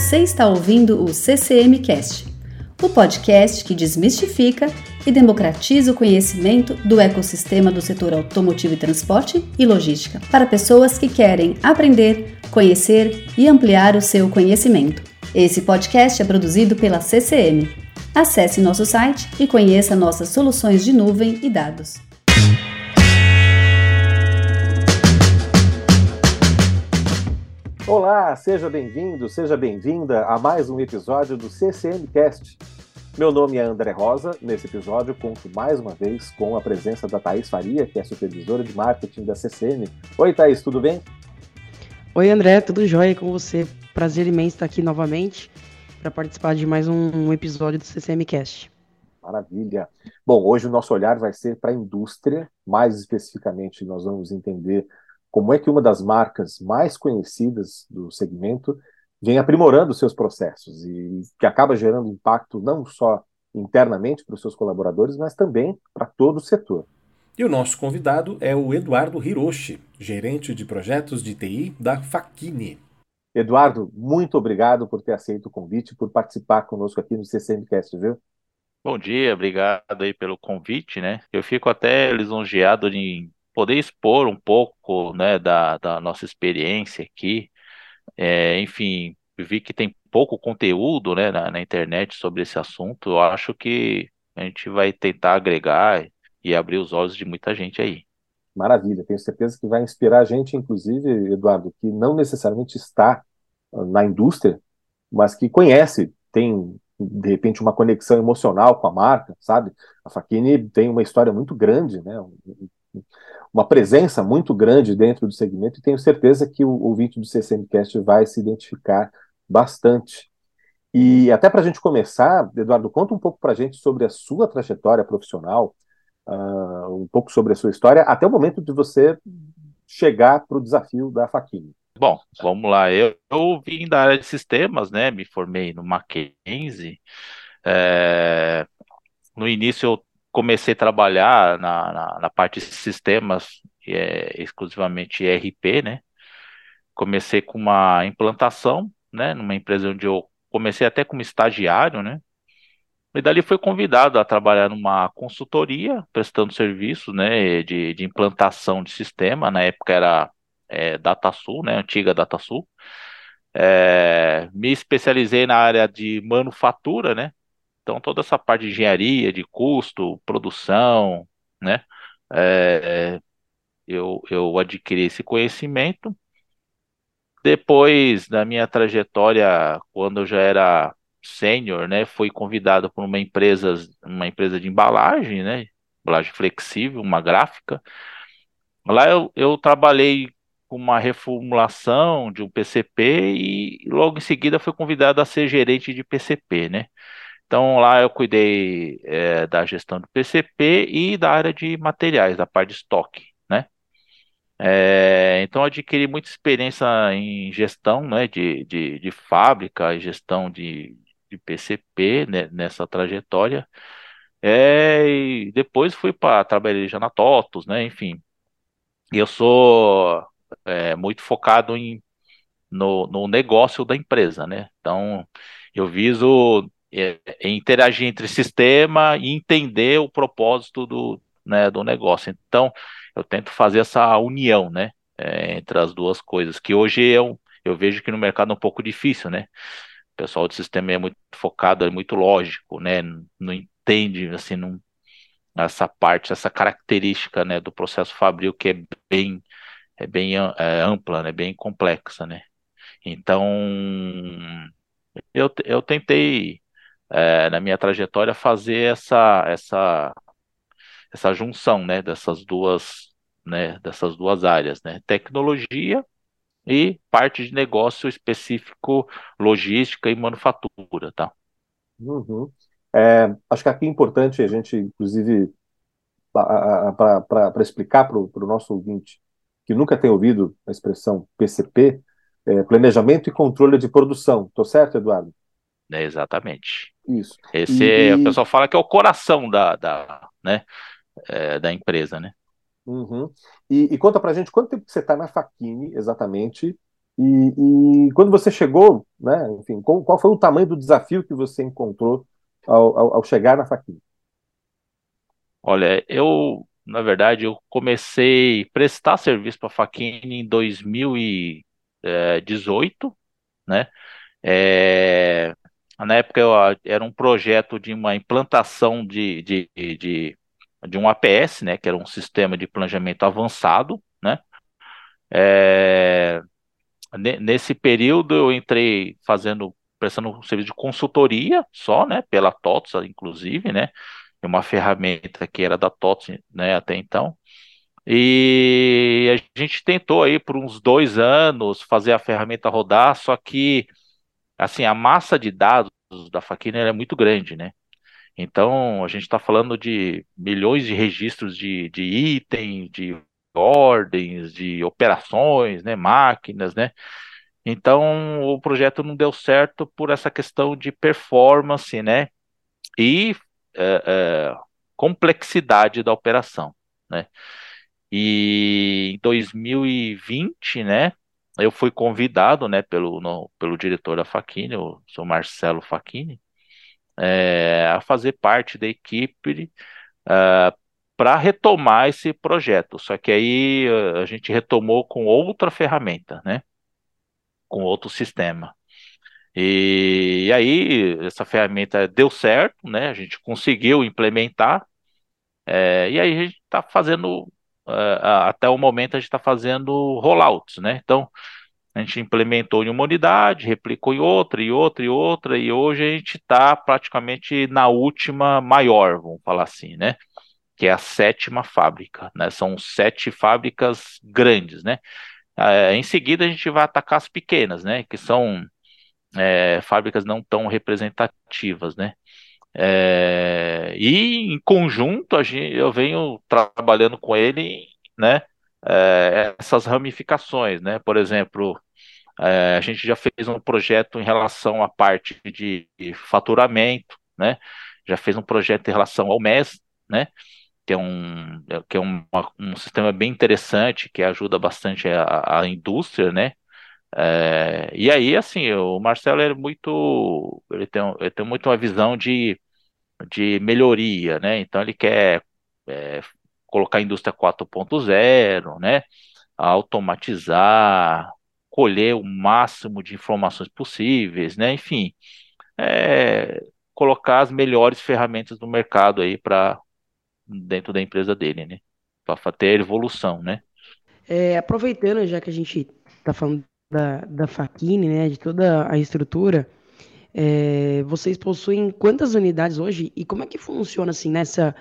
Você está ouvindo o CCM Cast, o podcast que desmistifica e democratiza o conhecimento do ecossistema do setor automotivo e transporte e logística para pessoas que querem aprender, conhecer e ampliar o seu conhecimento. Esse podcast é produzido pela CCM. Acesse nosso site e conheça nossas soluções de nuvem e dados. Olá, seja bem-vindo, seja bem-vinda a mais um episódio do CCMcast. Meu nome é André Rosa. Nesse episódio, conto mais uma vez com a presença da Thaís Faria, que é supervisora de marketing da CCM. Oi, Thaís, tudo bem? Oi, André, tudo jóia com você? Prazer imenso estar aqui novamente para participar de mais um, episódio do CCMcast. Maravilha. Bom, hoje o nosso olhar vai ser para a indústria, mais especificamente nós vamos entender como é que uma das marcas mais conhecidas do segmento vem aprimorando seus processos e que acaba gerando impacto não só internamente para os seus colaboradores, mas também para todo o setor. E o nosso convidado é o Eduardo Hiroshi, gerente de projetos de TI da Faquini. Eduardo, muito obrigado por ter aceito o convite, por participar conosco aqui no CCMcast, viu? Bom dia, obrigado aí pelo convite, né? Eu fico até lisonjeado em poder expor um pouco, né, da, da nossa experiência aqui. É, enfim, vi que tem pouco conteúdo, né, na, na, internet sobre esse assunto. Eu acho que a gente vai tentar agregar e abrir os olhos de muita gente aí. Maravilha, tenho certeza que vai inspirar a gente, inclusive, Eduardo, que não necessariamente está ah, na indústria, mas que conhece, tem de repente uma conexão emocional com a marca, sabe? A Faquini tem uma história muito grande, né? Uma presença muito grande dentro do segmento e tenho certeza que o ouvinte do CCMcast vai se identificar bastante. E até para a gente começar, Eduardo, conta um pouco para a gente sobre a sua trajetória profissional, uh, um pouco sobre a sua história, até o momento de você chegar para o desafio da Faquini. Bom, vamos lá. Eu, eu, vim da área de sistemas, né? Me formei no Mackenzie. É, no início eu comecei a trabalhar na, na, na parte de sistemas, é, exclusivamente ERP, né? Comecei com uma implantação, né? Numa empresa onde eu comecei até como estagiário, né? E dali fui convidado a trabalhar numa consultoria, prestando serviços, né? De, de implantação de sistema. Na época era é, DataSul, né? Antiga DataSul. É, me especializei na área de manufatura, né? Então, toda essa parte de engenharia, de custo, produção, né? É, eu, eu adquiri esse conhecimento. Depois da minha trajetória, quando eu já era sênior, né, fui convidado por uma empresa, uma empresa de embalagem, né, embalagem flexível, uma gráfica. Lá eu, eu trabalhei com uma reformulação de um PCP e logo em seguida fui convidado a ser gerente de PCP, né? Então lá eu cuidei é, da gestão do PCP e da área de materiais, da parte de estoque, né? É, então adquiri muita experiência em gestão, né, de, de, de fábrica, gestão de, de PCP né, nessa trajetória. É, e depois fui para trabalhar já na TOTOS, né? Enfim, eu sou é, muito focado em no, no negócio da empresa, né? Então eu viso é, é, interagir entre sistema e entender o propósito do, né, do negócio. Então, eu tento fazer essa união, né, é, entre as duas coisas, que hoje eu, eu vejo que no mercado é um pouco difícil, né, o pessoal do sistema é muito focado, é muito lógico, né, não entende, assim, não, essa parte, essa característica, né, do processo fabril que é bem, é bem é, ampla, né, bem complexa, né, então, eu, eu tentei é, na minha trajetória fazer essa essa essa junção, né, dessas duas, né, dessas duas áreas, né, tecnologia e parte de negócio específico, logística e manufatura, tá? Uhum. É, acho que aqui é importante a gente, inclusive, para explicar para o nosso ouvinte que nunca tem ouvido a expressão PCP, é, Planejamento e Controle de Produção. Estou certo, Eduardo? É, exatamente. Isso. Esse e, é, o pessoal fala que é o coração da, da, né, é, da empresa, né? Uhum. E, e, conta pra gente quanto tempo você está na Faquini exatamente E, e, quando você chegou, né, enfim, qual, qual, foi o tamanho do desafio que você encontrou ao, ao, ao chegar na Faquinha? Olha, eu, na verdade, eu comecei a prestar serviço para a em 2018, né? É, na época eu, era um projeto de uma implantação de, de, de, de um APS, né? Que era um sistema de planejamento avançado, né? É, nesse período eu entrei fazendo, prestando um serviço de consultoria só, né? Pela TOTS, inclusive, né? Uma ferramenta que era da TOTS, né? Até então. E a gente tentou aí por uns dois anos fazer a ferramenta rodar, só que assim a massa de dados da Faquina é muito grande, né? Então a gente está falando de milhões de registros de, de itens, de ordens, de operações, né, máquinas, né? Então o projeto não deu certo por essa questão de performance, né? E é, é, complexidade da operação, né? E em 2020, né? Eu fui convidado, né, pelo, no, pelo diretor da Faquini, o seu Marcelo Faquini, é, a fazer parte da equipe uh, para retomar esse projeto. Só que aí a gente retomou com outra ferramenta, né? Com outro sistema. E, e aí essa ferramenta deu certo, né? A gente conseguiu implementar. É, e aí a gente está fazendo até o momento a gente está fazendo rollouts, né? Então a gente implementou em uma unidade, replicou em outra, e outra, e outra, e hoje a gente está praticamente na última maior, vamos falar assim, né? que é a sétima fábrica, né? São sete fábricas grandes, né? É, em seguida a gente vai atacar as pequenas, né? Que são é, fábricas não tão representativas, né? É, e em conjunto a gente, eu venho trabalhando com ele, né? É, essas ramificações, né? Por exemplo, é, a gente já fez um projeto em relação à parte de faturamento, né? Já fez um projeto em relação ao MES, né? que é um, que é um, um sistema bem interessante, que ajuda bastante a, a indústria, né? É, e aí, assim, o Marcelo é muito, ele tem, ele tem muito uma visão de, de melhoria, né? Então ele quer é, colocar a indústria 4.0, né? Automatizar, colher o máximo de informações possíveis, né? Enfim, é, colocar as melhores ferramentas do mercado aí para dentro da empresa dele, né? Para ter evolução, né? É, aproveitando, já que a gente está falando da, da Faquine, né, de toda a estrutura, é, vocês possuem quantas unidades hoje e como é que funciona assim nessa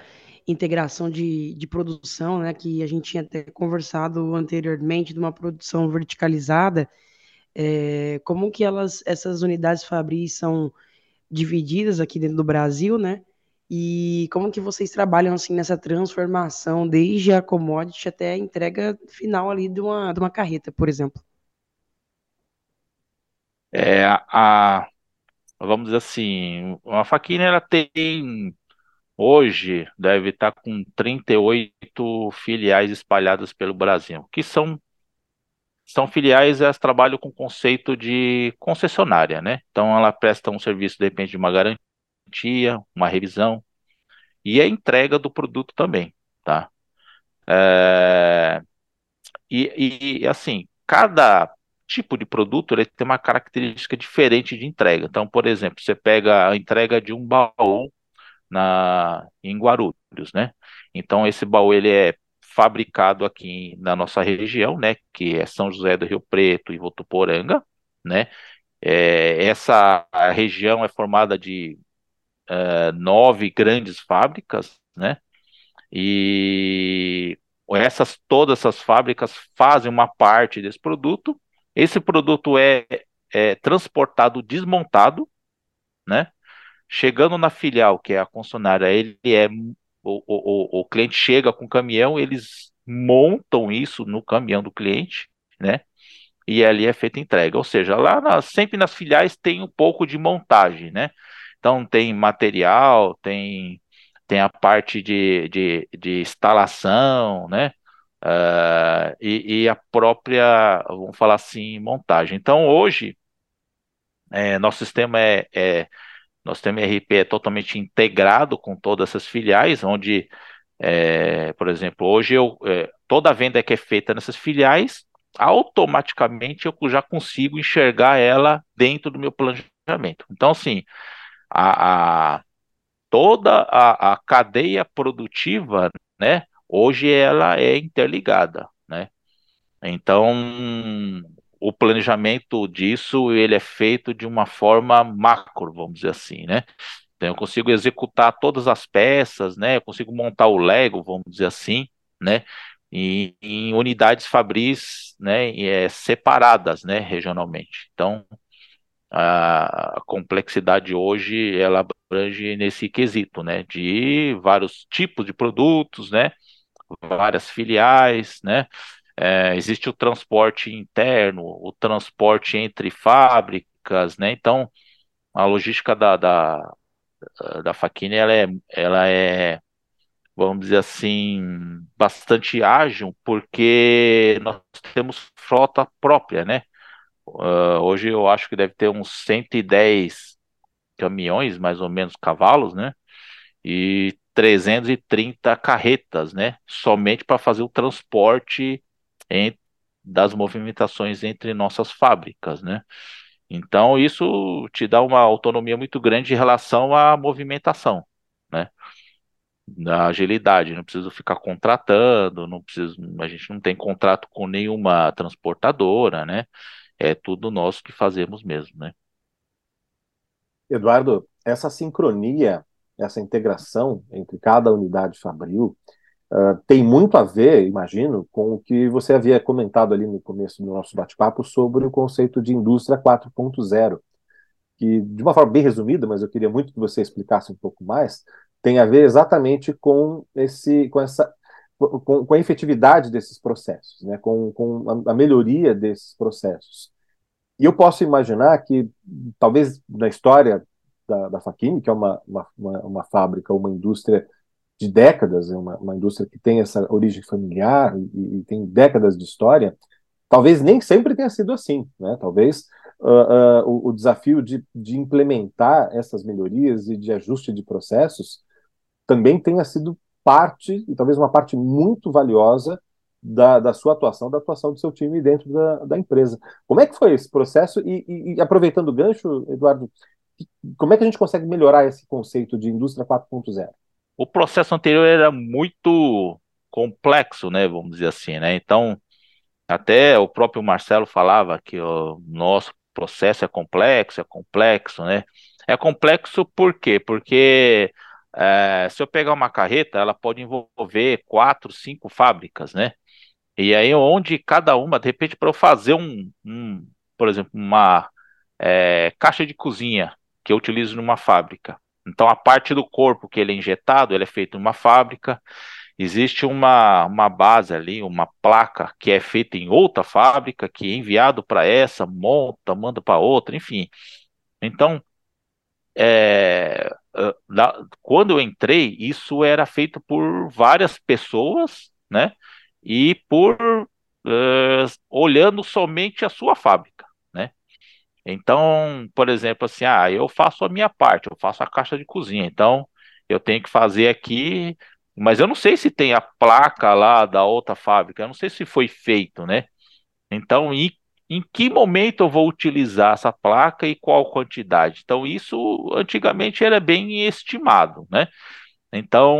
integração de, de produção, né, que a gente tinha até conversado anteriormente de uma produção verticalizada, é, como que elas, essas unidades Fabris são divididas aqui dentro do Brasil, né, e como que vocês trabalham assim nessa transformação, desde a commodity até a entrega final ali de uma, de uma carreta, por exemplo? É, a, vamos dizer assim, uma faquinha ela tem hoje deve estar com 38 filiais espalhadas pelo Brasil, que são são filiais, elas trabalham com conceito de concessionária, né? Então ela presta um serviço, depende de uma garantia uma revisão e a entrega do produto também, tá? É, e, e, assim, cada tipo de produto ele tem uma característica diferente de entrega. Então, por exemplo, você pega a entrega de um baú na, em Guarulhos, né? Então, esse baú ele é fabricado aqui na nossa região, né? Que é São José do Rio Preto e Votuporanga, né? É, essa região é formada de uh, nove grandes fábricas, né? E essas todas essas fábricas fazem uma parte desse produto. Esse produto é, é transportado desmontado, né? Chegando na filial, que é a concessionária, ele é o, o, o cliente chega com o caminhão, eles montam isso no caminhão do cliente, né? E ali é feita entrega. Ou seja, lá na, sempre nas filiais tem um pouco de montagem, né? Então tem material, tem, tem a parte de, de, de instalação, né? Uh, e, e, a própria, vamos falar assim, montagem. Então, hoje, é, nosso sistema é, é, nosso sistema ERP é totalmente integrado com todas essas filiais, onde, é, por exemplo, hoje eu, é, toda a venda que é feita nessas filiais, automaticamente eu já consigo enxergar ela dentro do meu planejamento. Então, assim, a, a toda a, a cadeia produtiva, né, hoje ela é interligada, né? Então, o planejamento disso ele é feito de uma forma macro, vamos dizer assim, né? Então, eu consigo executar todas as peças, né? Eu consigo montar o Lego, vamos dizer assim, né? Em, unidades fabris, né? É, separadas, né? Regionalmente. Então, a complexidade hoje ela abrange nesse quesito, né? De vários tipos de produtos, né? Várias filiais, né? É, existe o transporte interno, o transporte entre fábricas, né? Então, a logística da, da, da Faquine, ela é, ela é, vamos dizer assim, bastante ágil, porque nós temos frota própria, né? Uh, hoje eu acho que deve ter uns 110 caminhões, mais ou menos, cavalos, né? E 330 carretas, né? Somente para fazer o transporte em, das movimentações entre nossas fábricas, né? Então, isso te dá uma autonomia muito grande em relação à movimentação, né? Da agilidade, não preciso ficar contratando, não preciso, a gente não tem contrato com nenhuma transportadora, né? É tudo nós que fazemos mesmo, né? Eduardo, essa sincronia, essa integração entre cada unidade fabril, Uh, tem muito a ver, imagino, com o que você havia comentado ali no começo do nosso bate-papo sobre o conceito de indústria 4.0, que, de uma forma bem resumida, mas eu queria muito que você explicasse um pouco mais, tem a ver exatamente com, esse, com, essa, com, com a efetividade desses processos, né? com, com a, a melhoria desses processos. E eu posso imaginar que, talvez na história da, da Faquini, que é uma, uma, uma, uma fábrica, uma indústria de décadas, é uma, uma indústria que tem essa origem familiar e, e, tem décadas de história, talvez nem sempre tenha sido assim, né? Talvez uh, uh, o, o, desafio de, de implementar essas melhorias e de ajuste de processos também tenha sido parte, e talvez uma parte muito valiosa da, da sua atuação, da atuação do seu time dentro da, da empresa. Como é que foi esse processo? E, e, e aproveitando o gancho, Eduardo, como é que a gente consegue melhorar esse conceito de indústria 4.0? o processo anterior era muito complexo, né, vamos dizer assim, né? Então, até o próprio Marcelo falava que o nosso processo é complexo, é complexo, né? É complexo por quê? Porque é, se eu pegar uma carreta, ela pode envolver quatro, cinco fábricas, né? E aí, onde cada uma, de repente, para eu fazer um, um, por exemplo, uma é, caixa de cozinha que eu utilizo numa fábrica, então, a parte do corpo que ele é injetado, ele é feito em uma fábrica. Existe uma, uma base ali, uma placa que é feita em outra fábrica, que é enviado para essa, monta, manda para outra, enfim. Então, é, quando eu entrei, isso era feito por várias pessoas, né? E por uh, olhando somente a sua fábrica. Então, por exemplo, assim, ah, eu faço a minha parte, eu faço a caixa de cozinha, então eu tenho que fazer aqui, mas eu não sei se tem a placa lá da outra fábrica, eu não sei se foi feito, né? Então, em, em que momento eu vou utilizar essa placa e qual quantidade? Então, isso antigamente era bem estimado, né? Então,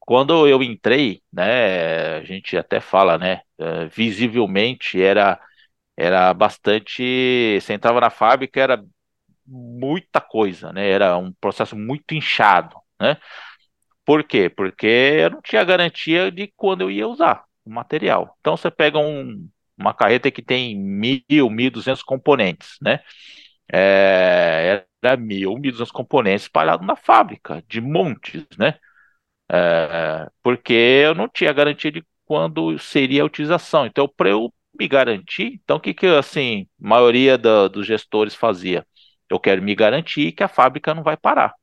quando eu entrei, né, a gente até fala, né, eh, visivelmente era era bastante. Você entrava na fábrica, era muita coisa, né? Era um processo muito inchado, né? Por quê? Porque eu não tinha garantia de quando eu ia usar o material. Então você pega um, uma carreta que tem mil, mil duzentos componentes, né? É, era mil, mil duzentos componentes espalhados na fábrica, de montes, né? É, porque eu não tinha garantia de quando seria a utilização. Então, para eu me garantir. Então, o que que assim, a maioria da, dos gestores fazia? Eu quero me garantir que a fábrica não vai parar.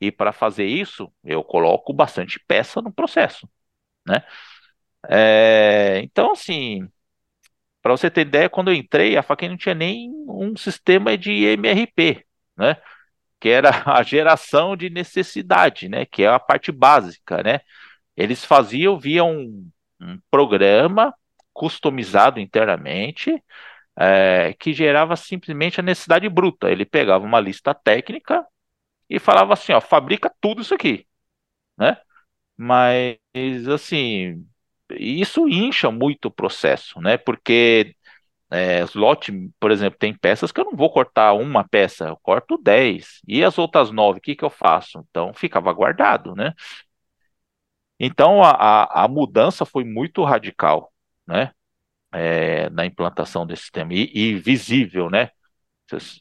E para fazer isso, eu coloco bastante peça no processo, né? É, então, assim, para você ter ideia, quando eu entrei, a Faquin não tinha nem um sistema de MRP, né? Que era a geração de necessidade, né? Que é a parte básica, né? Eles faziam via um, um programa customizado internamente, é, que gerava simplesmente a necessidade bruta. Ele pegava uma lista técnica e falava assim, ó, fabrica tudo isso aqui, né? Mas assim, isso incha muito o processo, né? Porque é, lote, por exemplo, tem peças que eu não vou cortar uma peça, eu corto 10. E as outras nove, o que, que eu faço? Então ficava guardado, né? Então a, a, a mudança foi muito radical, né? É, na implantação desse sistema e, e visível, né?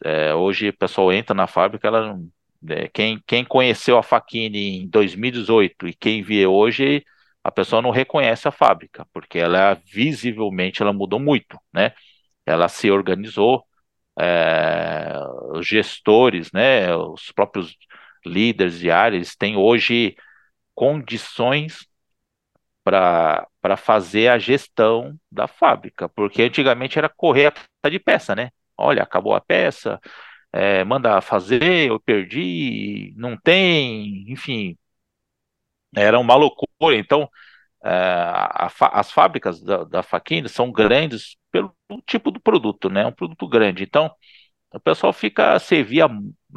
É, hoje o pessoal entra na fábrica, ela, é, quem, quem conheceu a Faquini em 2018 e quem vê hoje, a pessoa não reconhece a fábrica, porque ela visivelmente ela mudou muito, né? Ela se organizou, é, os gestores, né, os próprios líderes de áreas têm hoje condições para fazer a gestão da fábrica, porque antigamente era correr a de peça, né? Olha, acabou a peça, é, manda fazer, eu perdi, não tem, enfim, era uma loucura. Então, é, a, as fábricas da, da Faquinha são grandes pelo tipo do produto, né? Um produto grande. Então, o pessoal fica, você via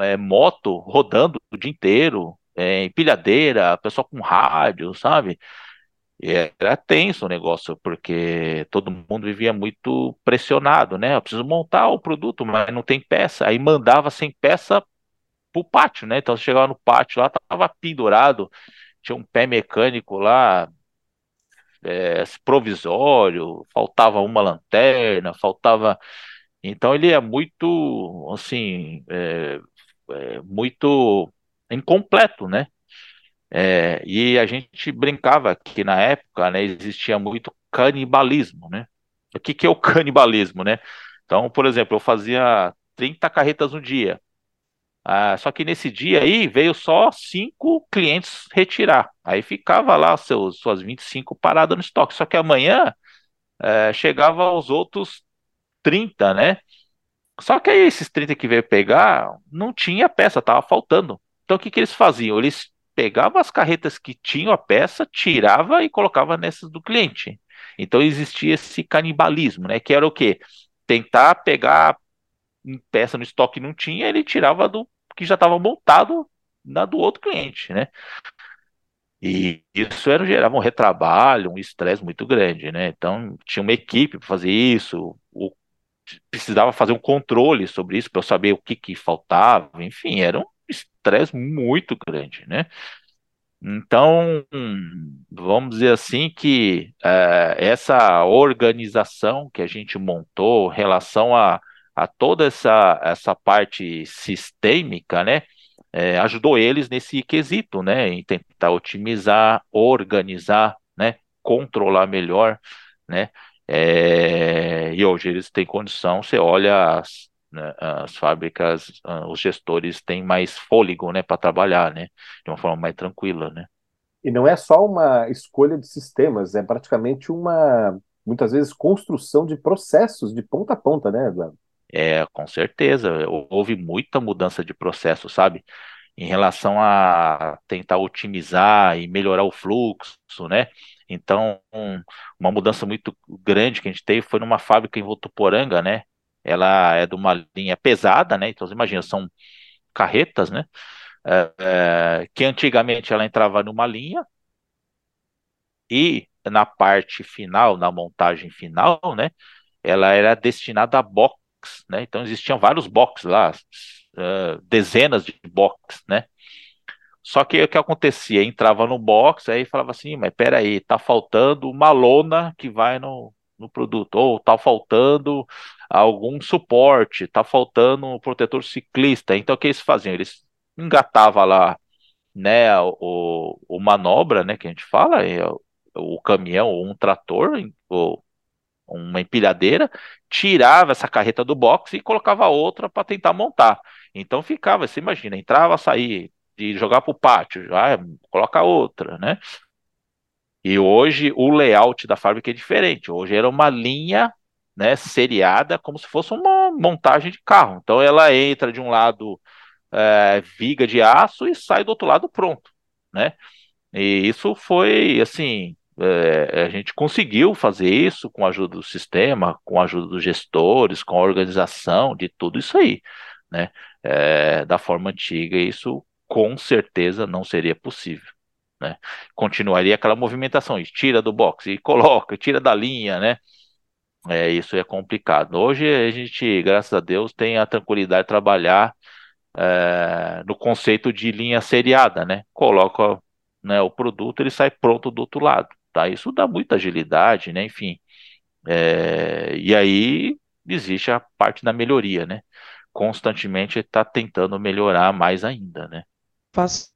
é, moto rodando o dia inteiro, é, empilhadeira, pessoal com rádio, sabe? E era tenso o negócio, porque todo mundo vivia muito pressionado, né? Eu preciso montar o produto, mas não tem peça. Aí mandava sem peça pro pátio, né? Então você chegava no pátio lá, tava pendurado, tinha um pé mecânico lá, é, provisório, faltava uma lanterna, faltava. Então ele é muito, assim, é, é muito incompleto, né? É, e a gente brincava que na época, né, existia muito canibalismo, né? O que, que é o canibalismo, né? Então, por exemplo, eu fazia 30 carretas no dia. Ah, só que nesse dia aí veio só cinco clientes retirar. Aí ficava lá seus, suas 25 paradas no estoque. Só que amanhã é, chegava aos outros 30, né? Só que aí esses 30 que veio pegar, não tinha peça, tava faltando. Então o que, que eles faziam? Eles pegavam as carretas que tinham a peça, tirava e colocava nessas do cliente. Então existia esse canibalismo, né? Que era o quê? Tentar pegar peça no estoque não tinha, ele tirava do que já estava montado na do outro cliente, né? E isso era, gerava um retrabalho, um estresse muito grande, né? Então tinha uma equipe para fazer isso, o, precisava fazer um controle sobre isso para eu saber o que, que faltava, enfim, era um estresse muito grande, né? Então, vamos dizer assim que é, essa organização que a gente montou, em relação a, a toda essa, essa parte sistêmica, né, é, ajudou eles nesse quesito, né, em tentar otimizar, organizar, né, controlar melhor, né, é, e hoje eles têm condição, você olha as, né, as fábricas, ah, os gestores têm mais fôlego, né, para trabalhar, né, de uma forma mais tranquila, né. E não é só uma escolha de sistemas, é praticamente uma, muitas vezes, construção de processos de ponta a ponta, né, Eduardo? É, com certeza, houve muita mudança de processo, sabe? Em relação a tentar otimizar e melhorar o fluxo, né? Então, uma mudança muito grande que a gente teve foi numa fábrica em Votuporanga, né? Ela é de uma linha pesada, né? Então, imagina, são carretas, né? É, é, que antigamente ela entrava numa linha e na parte final, na montagem final, né? Ela era destinada a box, né? Então existiam vários boxes lá, uh, dezenas de boxes, né? Só que o que acontecia? Entrava no box, aí falava assim, mas peraí, tá faltando uma lona que vai no, no produto, ou tá faltando algum suporte, tá faltando um protetor ciclista. Então o que eles faziam? Eles engatavam lá, né, o, o manobra, né, que a gente fala, o, o caminhão ou um trator, ou uma empilhadeira, tirava essa carreta do box e colocava outra para tentar montar. Então ficava, você imagina, entrava, saía, de jogar para o pátio, já coloca outra, né? E hoje o layout da fábrica é diferente. Hoje era uma linha né, seriada como se fosse uma montagem de carro. Então ela entra de um lado é, viga de aço e sai do outro lado pronto, né? E isso foi assim, é, a gente conseguiu fazer isso com a ajuda do sistema, com a ajuda dos gestores, com a organização de tudo isso aí, né? É, da forma antiga, isso com certeza não seria possível. Né? Continuaria aquela movimentação, tira do box e coloca, tira da linha, né? É, isso é complicado. Hoje a gente, graças a Deus, tem a tranquilidade de trabalhar é, no conceito de linha seriada, né? Coloca né, o produto, ele sai pronto do outro lado, tá? Isso dá muita agilidade, né? Enfim, é, e aí existe a parte da melhoria, né? Constantemente está tentando melhorar mais ainda, né? Faço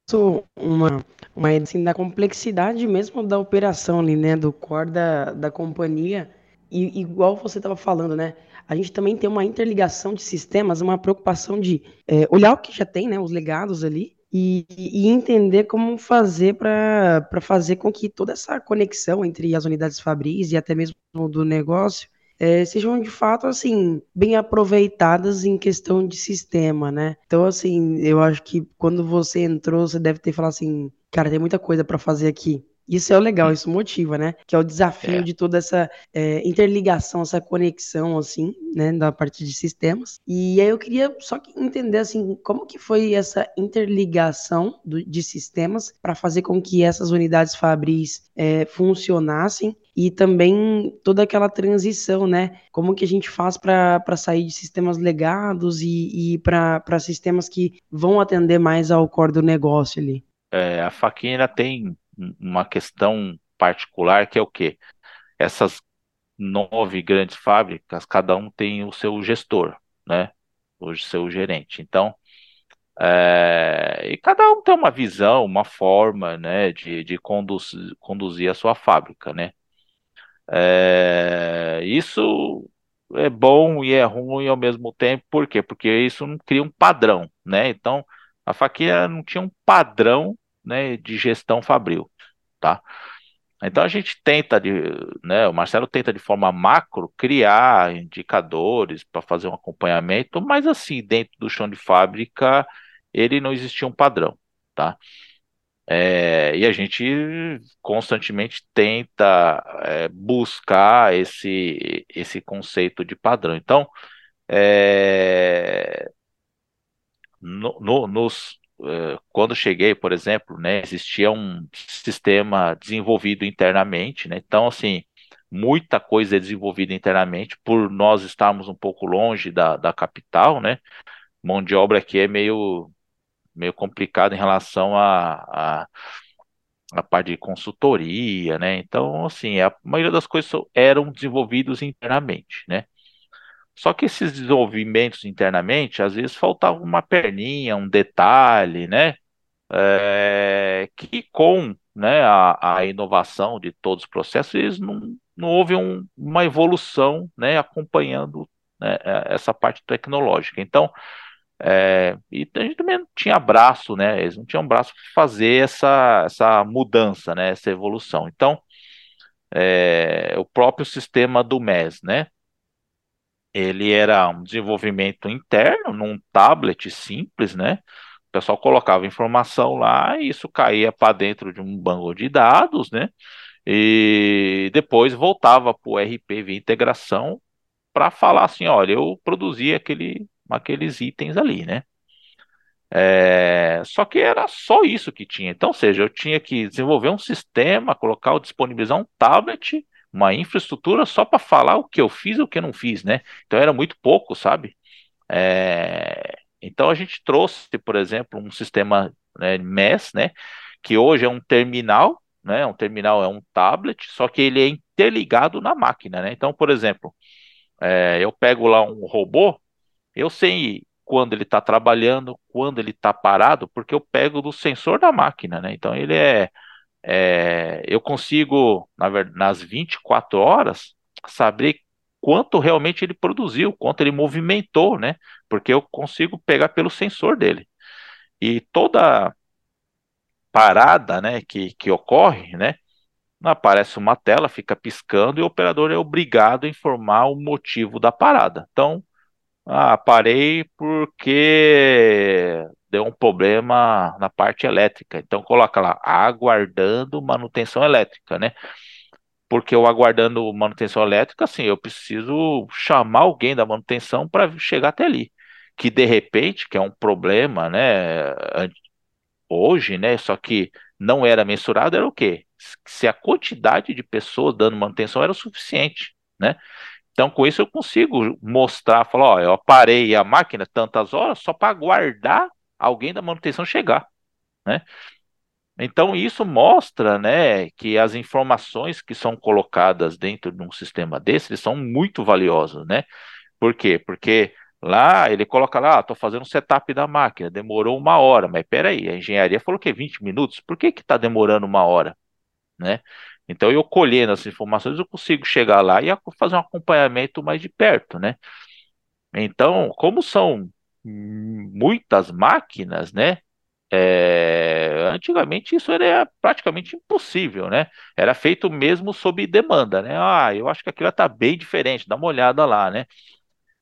uma, uma assim, da complexidade mesmo da operação ali, né? Do core da, da companhia e igual você estava falando, né? A gente também tem uma interligação de sistemas, uma preocupação de é, olhar o que já tem, né? Os legados ali e, e entender como fazer para fazer com que toda essa conexão entre as unidades fabris e até mesmo do negócio é, sejam de fato assim bem aproveitadas em questão de sistema, né? Então assim, eu acho que quando você entrou, você deve ter falado assim, cara, tem muita coisa para fazer aqui. Isso é o legal, isso motiva, né? Que é o desafio é. de toda essa é, interligação, essa conexão, assim, né? Da parte de sistemas. E aí eu queria só entender, assim, como que foi essa interligação do, de sistemas para fazer com que essas unidades fabris é, funcionassem e também toda aquela transição, né? Como que a gente faz para sair de sistemas legados e, e para sistemas que vão atender mais ao core do negócio ali? É, a Faquina tem uma questão particular que é o quê? Essas nove grandes fábricas, cada um tem o seu gestor, né? O seu gerente. Então, é, e cada um tem uma visão, uma forma, né, de, de conduz, conduzir a sua fábrica, né? É, isso é bom e é ruim ao mesmo tempo, por quê? Porque isso não cria um padrão, né? Então, a faquinha não tinha um padrão né, de gestão fabril, tá? Então a gente tenta, de, né, o Marcelo tenta de forma macro criar indicadores para fazer um acompanhamento, mas assim, dentro do chão de fábrica, ele não existia um padrão, tá? É, e a gente constantemente tenta é, buscar esse, esse conceito de padrão. Então, é, no, no, nos, quando cheguei, por exemplo, né, existia um sistema desenvolvido internamente, né? Então, assim, muita coisa é desenvolvida internamente, por nós estarmos um pouco longe da, da capital, né? Mão de obra aqui é meio, meio complicado em relação a, a, a parte de consultoria, né? Então, assim, a maioria das coisas eram desenvolvidas internamente, né? Só que esses desenvolvimentos internamente, às vezes faltava uma perninha, um detalhe, né? É, que com né, a, a, inovação de todos os processos, não, não houve um, uma evolução né, acompanhando né, é, essa parte tecnológica. Então, é, e a gente também não tinha braço, né? Eles não tinham braço para fazer essa, essa mudança, né? Essa evolução. Então, é, o próprio sistema do MES, né? Ele era um desenvolvimento interno, num tablet simples, né? O pessoal colocava informação lá e isso caía para dentro de um banco de dados, né? E depois voltava para o RP via integração para falar assim, olha, eu produzi aquele, aqueles itens ali, né? É, só que era só isso que tinha. Então, ou seja, eu tinha que desenvolver um sistema, colocar, disponibilizar um tablet uma infraestrutura só para falar o que eu fiz e o que eu não fiz, né? Então era muito pouco, sabe? É... Então a gente trouxe, por exemplo, um sistema né, MES, né? Que hoje é um terminal, né? Um terminal é um tablet, só que ele é interligado na máquina, né? Então, por exemplo, é, eu pego lá um robô, eu sei quando ele está trabalhando, quando ele está parado, porque eu pego do sensor da máquina, né? Então ele é é, eu consigo, na verdade, nas 24 horas, saber quanto realmente ele produziu, quanto ele movimentou, né? Porque eu consigo pegar pelo sensor dele. E toda parada, né, que, que ocorre, né, aparece uma tela, fica piscando e o operador é obrigado a informar o motivo da parada. Então, ah, parei porque deu um problema na parte elétrica. Então coloca lá, aguardando manutenção elétrica, né? Porque eu aguardando manutenção elétrica, assim, eu preciso chamar alguém da manutenção para chegar até ali. Que de repente, que é um problema, né? Hoje, né? Só que não era mensurado, era o quê? Se a quantidade de pessoas dando manutenção era o suficiente, né? Então, com isso, eu consigo mostrar, falar, ó, eu parei a máquina tantas horas só para aguardar alguém da manutenção chegar, né? Então, isso mostra, né, que as informações que são colocadas dentro de um sistema desse, são muito valiosos, né? Por quê? Porque lá ele coloca lá, estou ah, fazendo o setup da máquina, demorou uma hora, mas peraí, a engenharia falou que é 20 minutos, por que que está demorando uma hora, né? Então, eu colhendo essas informações, eu consigo chegar lá e fazer um acompanhamento mais de perto, né? Então, como são muitas máquinas, né? É, antigamente isso era praticamente impossível, né? Era feito mesmo sob demanda, né? Ah, eu acho que aquilo está bem diferente, dá uma olhada lá, né?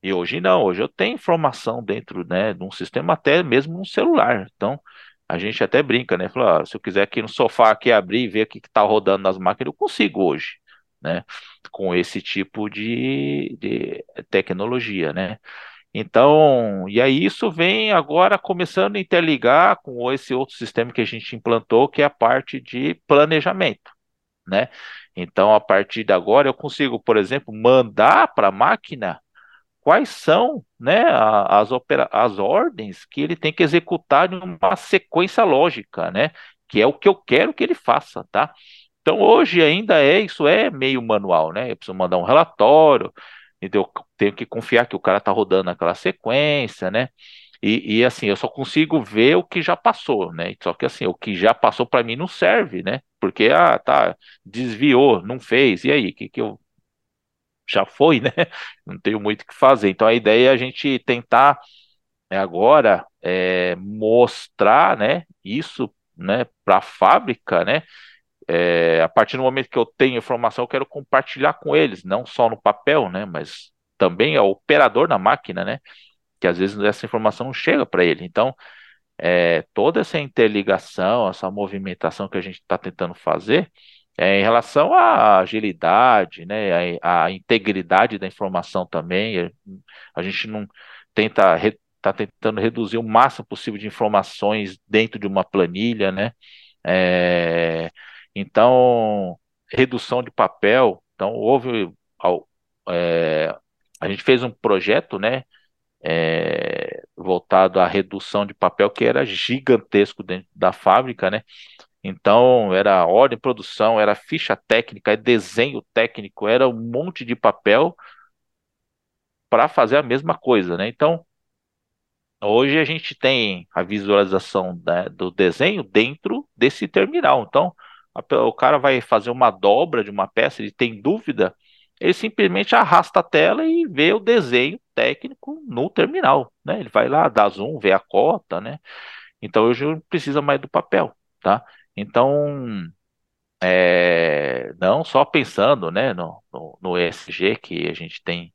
E hoje não, hoje eu tenho informação dentro, né, de um sistema até mesmo no celular. Então, a gente até brinca, né? Fala, ah, se eu quiser aqui no sofá aqui abrir e ver o que está rodando nas máquinas, eu consigo hoje, né? Com esse tipo de, de tecnologia, né? Então, e aí isso vem agora começando a interligar com esse outro sistema que a gente implantou, que é a parte de planejamento, né? Então, a partir de agora, eu consigo, por exemplo, mandar para a máquina quais são né, as, as ordens que ele tem que executar em uma sequência lógica, né? Que é o que eu quero que ele faça, tá? Então hoje ainda é, isso é meio manual, né? Eu preciso mandar um relatório, então eu tenho que confiar que o cara está rodando aquela sequência, né? E, e, assim, eu só consigo ver o que já passou, né? Só que assim, o que já passou para mim não serve, né? Porque, ah, tá, desviou, não fez, e aí, que, que eu já foi, né? Não tenho muito o que fazer. Então a ideia é a gente tentar né, agora é, mostrar, né, isso, né, para a fábrica, né? É, a partir do momento que eu tenho informação, eu quero compartilhar com eles, não só no papel, né, mas também ao operador na máquina, né? Que às vezes essa informação não chega para ele. Então, é, toda essa interligação, essa movimentação que a gente está tentando fazer, é, em relação à agilidade, né, à, à, integridade da informação também, é, a gente não tenta está tentando reduzir o máximo possível de informações dentro de uma planilha, né? É, então, redução de papel. Então, houve. É, a gente fez um projeto, né? É, voltado à redução de papel que era gigantesco dentro da fábrica, né? Então, era ordem de produção, era ficha técnica, desenho técnico, era um monte de papel para fazer a mesma coisa, né? Então, hoje a gente tem a visualização né, do desenho dentro desse terminal. Então, o cara vai fazer uma dobra de uma peça, ele tem dúvida, ele simplesmente arrasta a tela e vê o desenho técnico no terminal, né? Ele vai lá, dá zoom, vê a cota, né? Então, hoje não precisa mais do papel, tá? Então, é, não só pensando né, no, no, no, ESG que a gente tem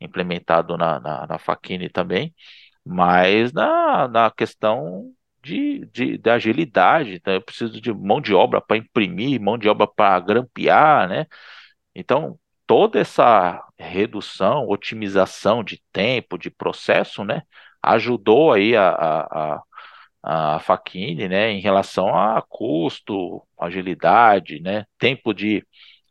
implementado na, na, na também, mas na, na questão de, de, de agilidade. Então, eu preciso de mão de obra para imprimir, mão de obra para grampear, né? Então, toda essa redução, otimização de tempo, de processo, né, ajudou aí a, a, a a Faquini, né, em relação a custo, agilidade, né, tempo de,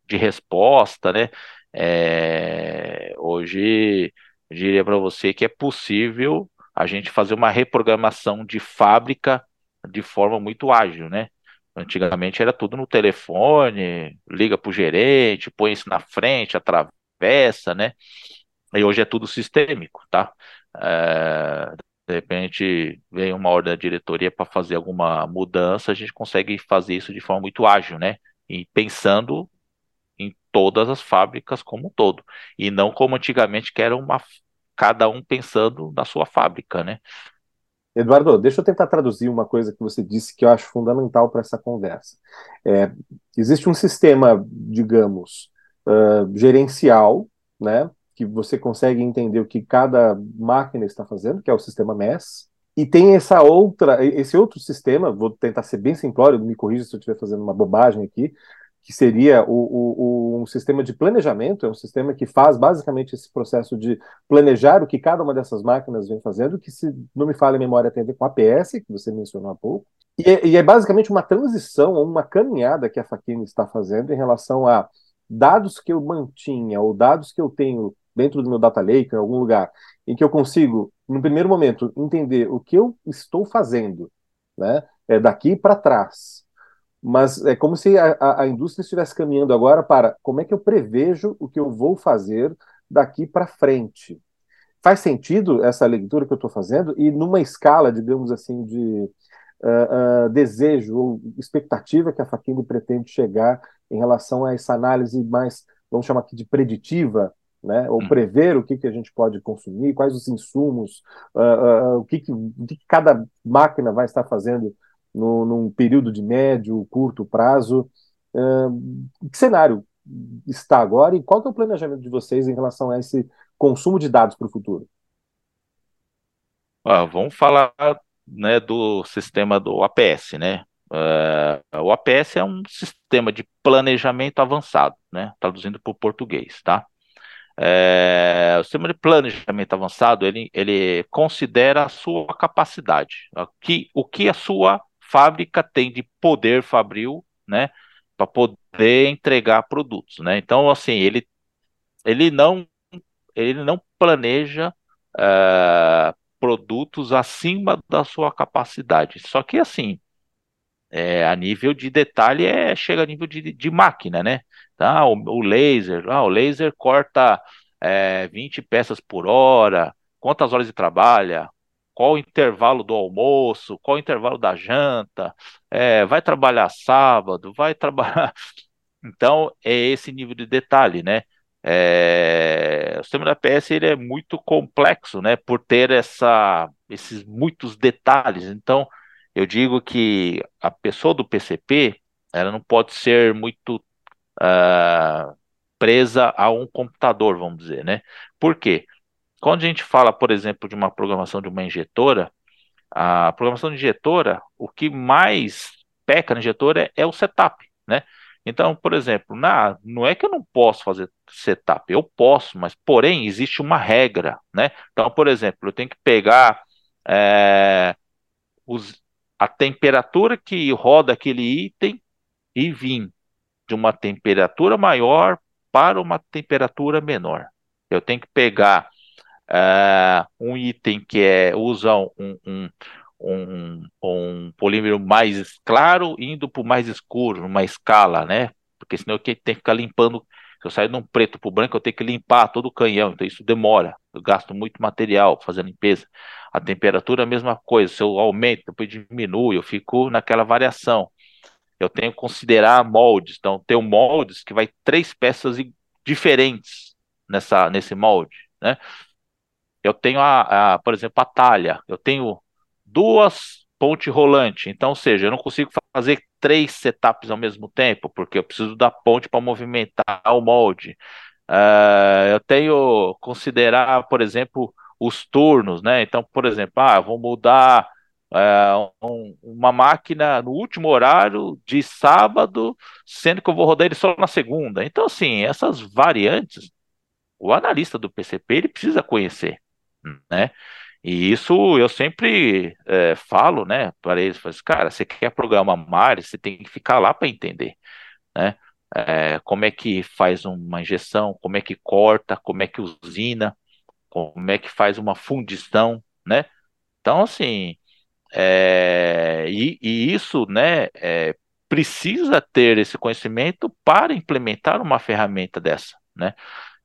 de resposta, né, é, hoje eu diria para você que é possível a gente fazer uma reprogramação de fábrica de forma muito ágil, né? Antigamente era tudo no telefone, liga para o gerente, põe isso na frente, atravessa, né? E hoje é tudo sistêmico, tá? É, de repente vem uma ordem da diretoria para fazer alguma mudança, a gente consegue fazer isso de forma muito ágil, né? E pensando em todas as fábricas como um todo. E não como antigamente, que era uma cada um pensando na sua fábrica, né? Eduardo, deixa eu tentar traduzir uma coisa que você disse que eu acho fundamental para essa conversa. É, existe um sistema, digamos, uh, gerencial, né, que você consegue entender o que cada máquina está fazendo, que é o sistema MES, e tem essa outra, esse outro sistema, vou tentar ser bem simplório, me corrija se eu estiver fazendo uma bobagem aqui, que seria o, o, um sistema de planejamento, é um sistema que faz basicamente esse processo de planejar o que cada uma dessas máquinas vem fazendo, que se não me falha a memória tem a ver com a APS, que você mencionou há pouco, e é, e é basicamente uma transição, uma caminhada que a Faquini está fazendo em relação a dados que eu mantinha, ou dados que eu tenho dentro do meu data lake, em algum lugar, em que eu consigo, no primeiro momento, entender o que eu estou fazendo, né, é daqui para trás, mas é como se a, a, indústria estivesse caminhando agora para como é que eu prevejo o que eu vou fazer daqui para frente. Faz sentido essa leitura que eu estou fazendo? E numa escala, digamos assim, de uh, uh, desejo ou expectativa que a Faquini pretende chegar em relação a essa análise mais, vamos chamar aqui de preditiva, né? ou hum. prever o que, que a gente pode consumir, quais os insumos, uh, o, que, que, o que cada máquina vai estar fazendo no, num período de médio, curto prazo. Uh, que cenário está agora e qual é o planejamento de vocês em relação a esse consumo de dados para o futuro? Ah, vamos falar né, do sistema do APS, né? Uh, o APS é um sistema de planejamento avançado, né? Traduzindo para o português, tá? É, o sistema de planejamento avançado ele, ele considera a sua capacidade, o que, o que a sua fábrica tem de poder fabril, né, para poder entregar produtos, né? Então, assim, ele ele não ele não planeja uh, produtos acima da sua capacidade. Só que assim, é, a nível de detalhe é chega a nível de, de máquina, né? Tá, o, o laser, ah, o laser corta é, 20 peças por hora, quantas horas de trabalha, qual o intervalo do almoço, qual o intervalo da janta, é, vai trabalhar sábado, vai trabalhar. Então, é esse nível de detalhe, né? É, o sistema da PS ele é muito complexo, né? Por ter essa, esses muitos detalhes. Então, eu digo que a pessoa do PCP ela não pode ser muito uh, presa a um computador, vamos dizer, né? Por quê? Quando a gente fala, por exemplo, de uma programação de uma injetora, a programação de injetora, o que mais peca na injetora é, é o setup, né? Então, por exemplo, na, não é que eu não posso fazer setup, eu posso, mas porém existe uma regra, né? Então, por exemplo, eu tenho que pegar é, os, a temperatura que roda aquele item e vir de uma temperatura maior para uma temperatura menor. Eu tenho que pegar uh, um item que é usa um, um, um, um polímero mais claro indo para o mais escuro, numa escala, né? Porque senão eu tenho que ficar limpando. Se eu sair de um preto para o branco, eu tenho que limpar todo o canhão, então isso demora. Eu gasto muito material a limpeza. A temperatura a mesma coisa. Se eu aumento, depois diminui, eu fico naquela variação. Eu tenho que considerar moldes. Então, tem moldes que vai três peças diferentes nessa, nesse molde, né? Eu tenho, a, a, por exemplo, a talha, eu tenho duas pontes rolantes, então, ou seja, eu não consigo fazer três setups ao mesmo tempo, porque eu preciso da ponte para movimentar o molde. Uh, eu tenho considerar, por exemplo, os turnos, né? Então, por exemplo, ah, vou mudar uh, um, uma máquina no último horário de sábado, sendo que eu vou rodar ele só na segunda. Então, assim, essas variantes, o analista do PCP ele precisa conhecer né? E isso eu sempre é, falo, né, para eles, falo assim, cara, você quer programar uma você tem que ficar lá para entender, né? É, como é que faz uma injeção, como é que corta, como é que usina, como é que faz uma fundição, né? Então, assim, é, e, e, isso, né, é, precisa ter esse conhecimento para implementar uma ferramenta dessa, né?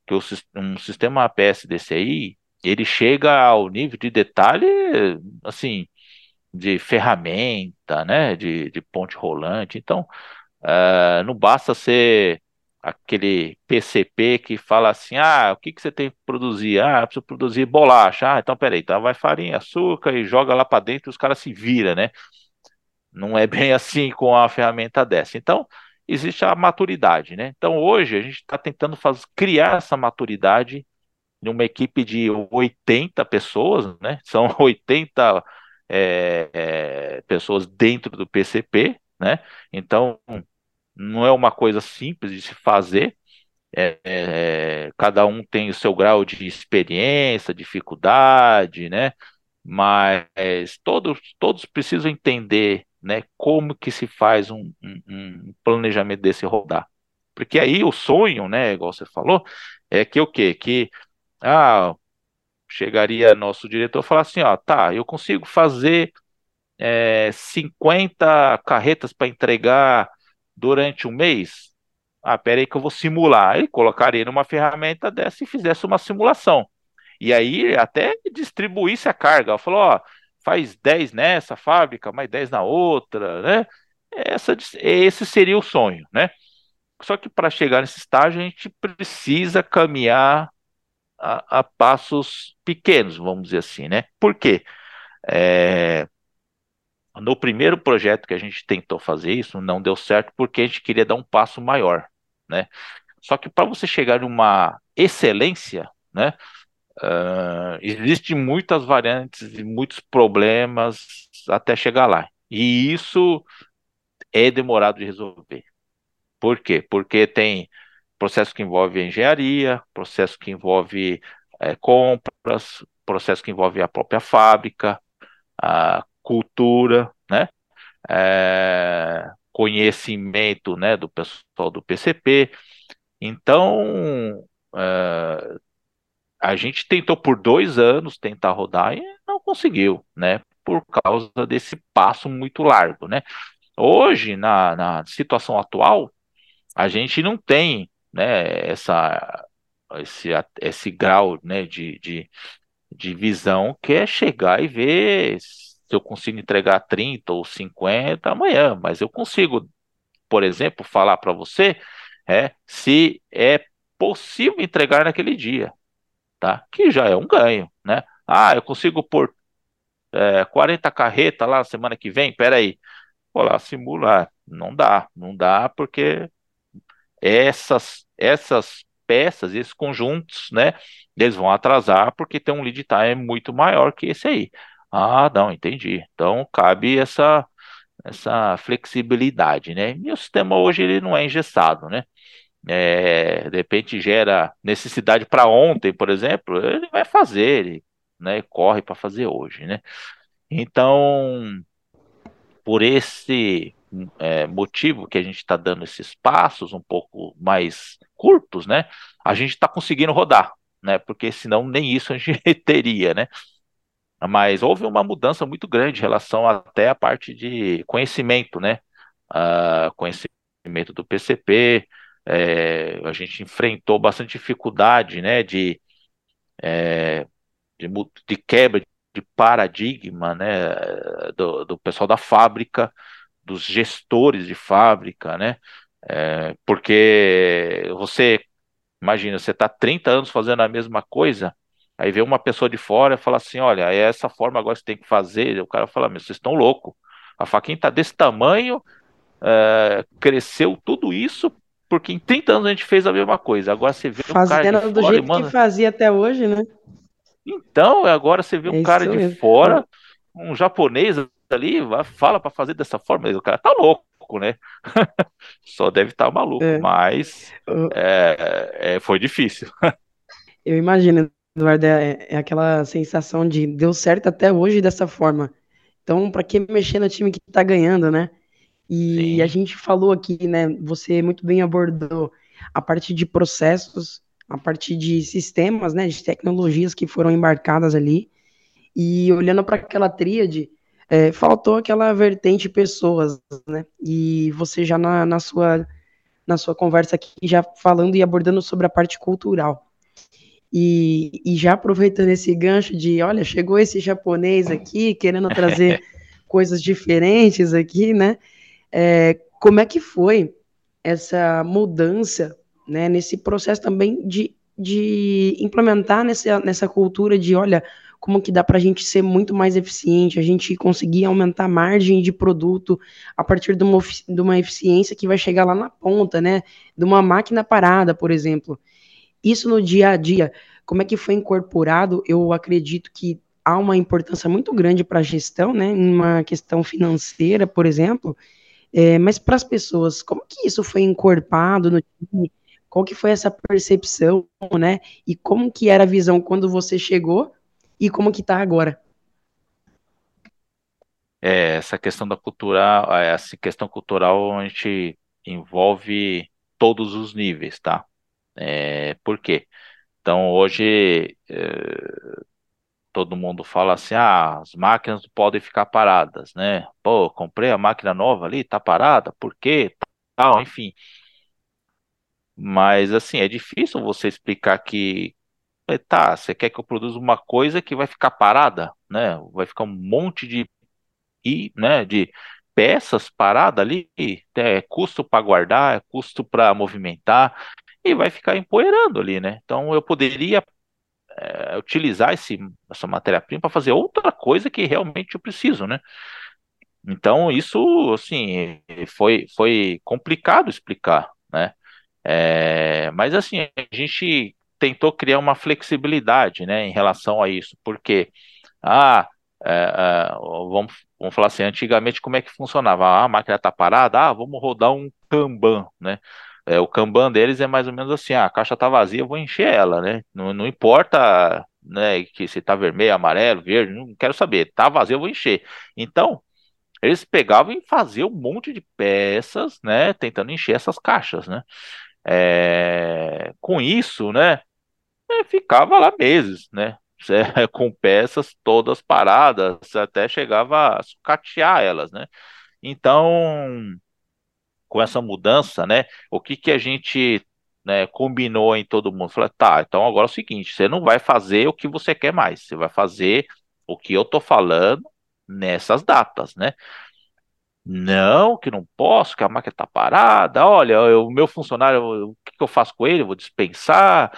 Que o, um sistema APS desse aí, ele chega ao nível de detalhe, assim, de ferramenta, né, de, de ponte rolante. Então, uh, não basta ser aquele PCP que fala assim: ah, o que, que você tem que produzir? Ah, preciso produzir bolacha. Ah, então peraí, então vai farinha, açúcar e joga lá para dentro e os caras se viram, né? Não é bem assim com a ferramenta dessa. Então, existe a maturidade, né? Então, hoje a gente está tentando fazer, criar essa maturidade em uma equipe de 80 pessoas, né? São 80 é, é, pessoas dentro do PCP, né? Então, não é uma coisa simples de se fazer. É, é, cada um tem o seu grau de experiência, dificuldade, né? Mas todos, todos precisam entender, né? Como que se faz um, um, um planejamento desse rodar. Porque aí o sonho, né? Igual você falou, é que o quê? Que ah, chegaria nosso diretor e falar assim, ó, tá, eu consigo fazer é, 50 carretas para entregar durante um mês? Ah, peraí que eu vou simular. Ele colocaria numa ferramenta dessa e fizesse uma simulação. E aí até distribuísse a carga. Falou, ó, faz 10 nessa fábrica, mais 10 na outra, né? Essa, esse seria o sonho, né? Só que para chegar nesse estágio a gente precisa caminhar a, a, passos pequenos, vamos dizer assim, né? Por quê? É, no primeiro projeto que a gente tentou fazer isso, não deu certo porque a gente queria dar um passo maior, né? Só que para você chegar numa excelência, né? Uh, Existem muitas variantes e muitos problemas até chegar lá. E isso é demorado de resolver. Por quê? Porque tem processo que envolve engenharia, processo que envolve é, compras, processo que envolve a própria fábrica, a cultura, né? É, conhecimento, né, do pessoal do PCP. Então, é, a gente tentou por dois anos tentar rodar e não conseguiu, né? Por causa desse passo muito largo, né? Hoje, na, na situação atual, a gente não tem, né, essa, esse, esse grau, né, de, de, de visão que é chegar e ver se eu consigo entregar 30 ou 50 amanhã, mas eu consigo, por exemplo, falar para você é, se é possível entregar naquele dia, tá? Que já é um ganho, né? Ah, eu consigo pôr é, 40 carretas lá na semana que vem, peraí, vou lá simular, não dá, não dá porque essas, essas peças, esses conjuntos, né, eles vão atrasar porque tem um lead time muito maior que esse aí. Ah, não, entendi. Então cabe essa essa flexibilidade, né? E o sistema hoje ele não é engessado, né? É, de repente gera necessidade para ontem, por exemplo, ele vai fazer, ele, né? Corre para fazer hoje, né? Então, por esse é, motivo que a gente está dando esses passos um pouco mais curtos, né? A gente está conseguindo rodar, né? Porque senão nem isso a gente teria, né? Mas houve uma mudança muito grande em relação até a parte de conhecimento, né? Uh, conhecimento do PCP, é, a gente enfrentou bastante dificuldade, né? De, é, de, de quebra de paradigma, né? Do, do pessoal da fábrica, dos gestores de fábrica, né? É, porque você, imagina, você está 30 anos fazendo a mesma coisa, Aí vem uma pessoa de fora e fala assim: olha, é essa forma agora que você tem que fazer. O cara fala: meu, vocês estão loucos. A faquinha está desse tamanho, é, cresceu tudo isso, porque em 30 anos a gente fez a mesma coisa. Agora você vê Fazendo um cara de do fora, jeito que fazia até hoje, né? Então, agora você vê um é cara de mesmo. fora, um japonês ali, fala para fazer dessa forma, o cara tá louco, né? Só deve estar tá maluco, é. mas é, é, foi difícil. Eu imagino, Eduardo, é, é, aquela sensação de deu certo até hoje dessa forma. Então, para que mexer no time que tá ganhando, né? E Sim. a gente falou aqui, né? Você muito bem abordou a parte de processos, a parte de sistemas, né? De tecnologias que foram embarcadas ali. E olhando para aquela tríade, é, faltou aquela vertente pessoas, né? E você já na, na, sua, na sua conversa aqui, já falando e abordando sobre a parte cultural. E, e já aproveitando esse gancho de, olha, chegou esse japonês aqui querendo trazer coisas diferentes aqui, né? É, como é que foi essa mudança né, nesse processo também de, de implementar nessa, nessa cultura de, olha, como que dá para a gente ser muito mais eficiente, a gente conseguir aumentar a margem de produto a partir de uma, de uma eficiência que vai chegar lá na ponta, né? De uma máquina parada, por exemplo. Isso no dia a dia, como é que foi incorporado? Eu acredito que há uma importância muito grande para a gestão, né? Uma questão financeira, por exemplo. É, mas para as pessoas, como que isso foi encorpado no time? Qual que foi essa percepção, né? E como que era a visão quando você chegou e como que está agora? É, essa questão da cultural, essa questão cultural a gente envolve todos os níveis, tá? É, por quê? Então hoje é, todo mundo fala assim, ah, as máquinas podem ficar paradas, né? Pô, comprei a máquina nova ali, tá parada, por quê? Tal, enfim. Mas assim, é difícil você explicar que tá, você quer que eu produza uma coisa que vai ficar parada, né? Vai ficar um monte de e, né, de peças paradas ali, é custo para guardar, é custo para movimentar e vai ficar empoeirando ali, né? Então eu poderia é, utilizar esse, essa matéria-prima para fazer outra coisa que realmente eu preciso, né? Então isso, assim, foi, foi complicado explicar, né? É, mas assim, a gente tentou criar uma flexibilidade, né, em relação a isso, porque, ah, é, é, vamos, vamos falar assim, antigamente como é que funcionava? Ah, a máquina está parada, ah, vamos rodar um Kanban, né? É, o Kanban deles é mais ou menos assim, ah, a caixa está vazia, vou encher ela, né? Não, não importa, né, que se está vermelho, amarelo, verde, não quero saber, tá vazio, eu vou encher. Então, eles pegavam e faziam um monte de peças, né, tentando encher essas caixas, né? É, com isso, né, é, ficava lá meses, né? Com peças todas paradas, até chegava a sucatear elas, né? Então, com essa mudança, né? O que que a gente né, combinou em todo mundo? Falei, tá, então agora é o seguinte, você não vai fazer o que você quer mais, você vai fazer o que eu tô falando nessas datas, né? Não, que não posso, que a máquina tá parada. Olha, o meu funcionário, o que, que eu faço com ele? Eu vou dispensar.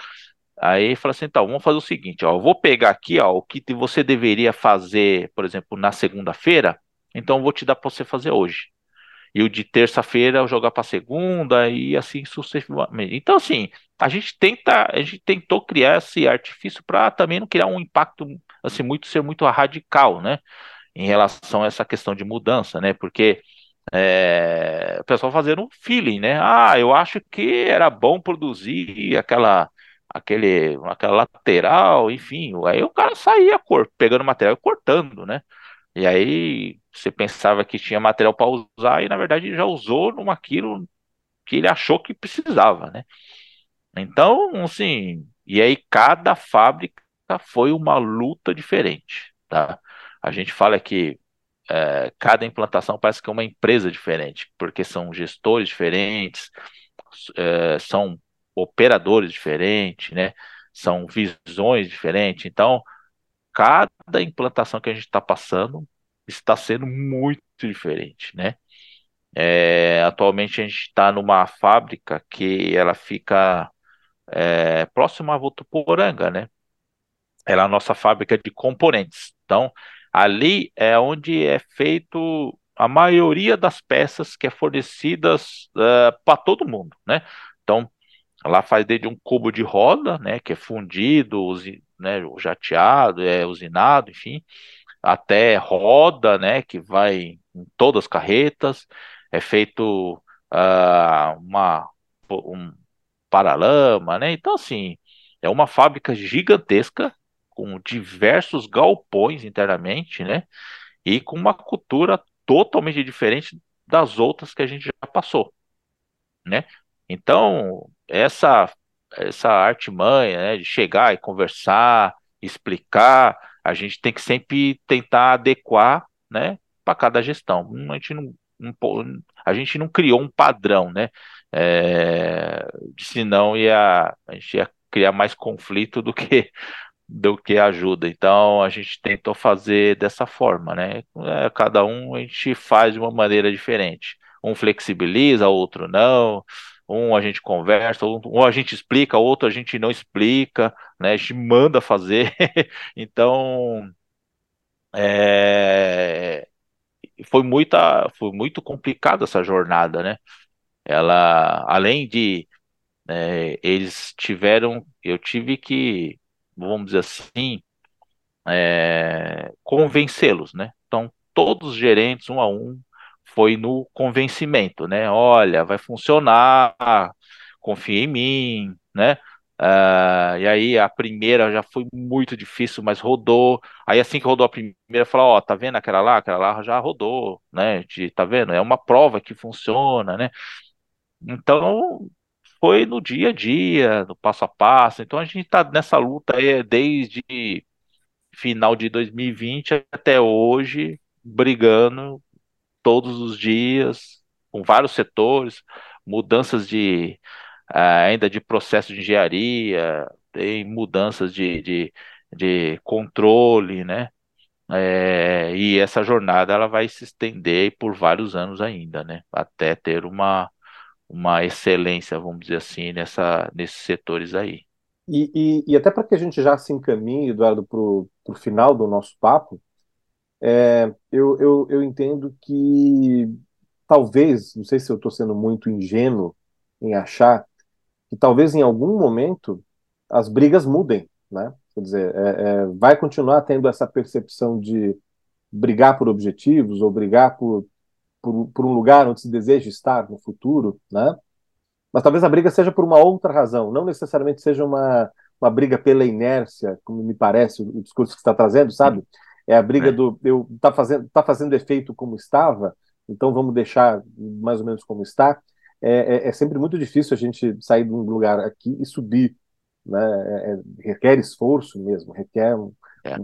Aí fala assim, então, vamos fazer o seguinte, ó, eu vou pegar aqui, ó, o que você deveria fazer, por exemplo, na segunda-feira, então eu vou te dar para você fazer hoje e o de terça-feira eu jogar para segunda e assim sucessivamente. Então, assim, a gente tenta, a gente tentou criar esse artifício para também não criar um impacto assim muito ser muito radical, né, em relação a essa questão de mudança, né, porque é, o pessoal fazendo um feeling, né? Ah, eu acho que era bom produzir aquela aquele aquela lateral, enfim, aí o cara saía cor, pegando material e cortando, né? E aí você pensava que tinha material para usar e na verdade já usou num aquilo que ele achou que precisava, né? Então, assim, e aí cada fábrica foi uma luta diferente, tá? A gente fala que é, cada implantação parece que é uma empresa diferente, porque são gestores diferentes, é, são operadores diferentes, né? São visões diferentes. Então, cada implantação que a gente está passando está sendo muito diferente, né? É, atualmente a gente está numa fábrica que ela fica é, próxima a Votuporanga, né? Ela é a nossa fábrica de componentes. Então, ali é onde é feito a maioria das peças que é fornecidas é, para todo mundo, né? Então, lá faz desde um cubo de roda, né, que é fundido, usi, né, jateado, é usinado, enfim, até roda, né, que vai em todas as carretas, é feito uh, uma um paralama, né? Então assim, é uma fábrica gigantesca com diversos galpões internamente, né? E com uma cultura totalmente diferente das outras que a gente já passou, né? Então, essa essa artimanha, né, de chegar e conversar, explicar, a gente tem que sempre tentar adequar, né, para cada gestão. A gente não, não, a gente não criou um padrão, né, é, senão ia, a gente ia criar mais conflito do que do que ajuda. Então a gente tentou fazer dessa forma, né? É, cada um a gente faz de uma maneira diferente. Um flexibiliza, outro não. Um a gente conversa, um a gente explica, outro a gente não explica, né? A gente manda fazer. então, é, foi muita, foi muito complicada essa jornada, né? Ela, além de é, eles tiveram, eu tive que, vamos dizer assim, é, convencê-los, né? Então, todos os gerentes, um a um, foi no convencimento, né? Olha, vai funcionar, confia em mim, né? Uh, e aí a primeira já foi muito difícil, mas rodou. Aí assim que rodou a primeira, falou, ó, oh, tá vendo aquela lá? Aquela lá já rodou, né? De, tá vendo? É uma prova que funciona, né? Então foi no dia a dia, no passo a passo. Então a gente tá nessa luta aí desde final de 2020 até hoje, brigando todos os dias, com vários setores, mudanças de uh, ainda de processo de engenharia, tem mudanças de, de, de controle, né? É, e essa jornada ela vai se estender por vários anos ainda, né? Até ter uma, uma excelência, vamos dizer assim, nessa, nesses setores aí. E, e, e até para que a gente já se encaminhe, Eduardo, para o final do nosso papo, é, eu, eu, eu entendo que talvez, não sei se eu estou sendo muito ingênuo em achar, que talvez em algum momento as brigas mudem, né? Quer dizer, é, é, vai continuar tendo essa percepção de brigar por objetivos ou brigar por, por, por, um lugar onde se deseja estar no futuro, né? Mas talvez a briga seja por uma outra razão, não necessariamente seja uma, uma briga pela inércia, como me parece o, o discurso que está trazendo, sabe? É a briga é. do eu tá fazendo tá fazendo efeito como estava, então vamos deixar mais ou menos como está. É, é, é sempre muito difícil a gente sair de um lugar aqui e subir, né? É, é, requer esforço mesmo, requer um,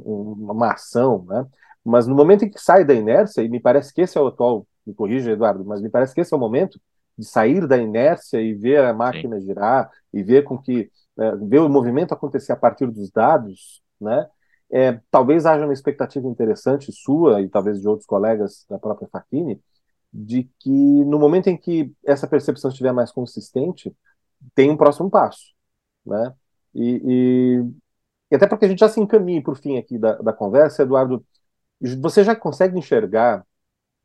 um, uma ação, né? Mas no momento em que sai da inércia, e me parece que esse é o atual, me corrija, Eduardo, mas me parece que esse é o momento de sair da inércia e ver a máquina Sim. girar e ver com que é, ver o movimento acontecer a partir dos dados, né? É, talvez haja uma expectativa interessante sua e talvez de outros colegas da própria Facchini, de que no momento em que essa percepção estiver mais consistente, tem um próximo passo, né? E, e, e até porque a gente já se encaminha para o fim aqui da, da conversa, Eduardo, você já consegue enxergar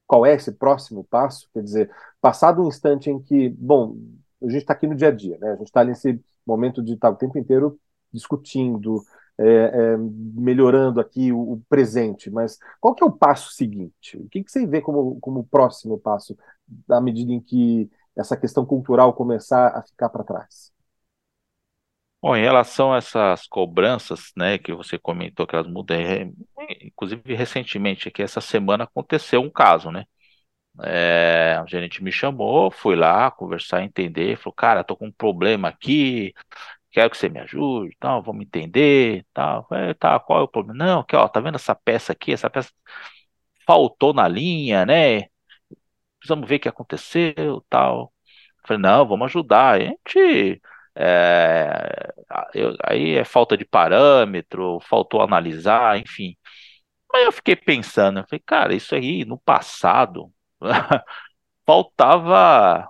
qual é esse próximo passo? Quer dizer, passado um instante em que, bom, a gente está aqui no dia a dia, né? A gente está nesse momento de estar tá o tempo inteiro discutindo, é, é, melhorando aqui o, o, presente, mas qual que é o passo seguinte? O que, que você vê como, como próximo passo, à medida em que essa questão cultural começar a ficar para trás? Bom, em relação a essas cobranças, né, que você comentou que elas mudam, é, inclusive recentemente, aqui essa semana aconteceu um caso, né? É, o gerente me chamou, fui lá conversar, entender, falou, cara, tô com um problema aqui, quero que você me ajude, tal, vamos entender, tal, é, tá, qual é o problema? Não, que ó, tá vendo essa peça aqui, essa peça faltou na linha, né? Precisamos ver o que aconteceu, tal. falei, não, vamos ajudar, a gente é, eu, aí é falta de parâmetro, faltou analisar, enfim. Mas eu fiquei pensando, eu falei, cara, isso aí no passado faltava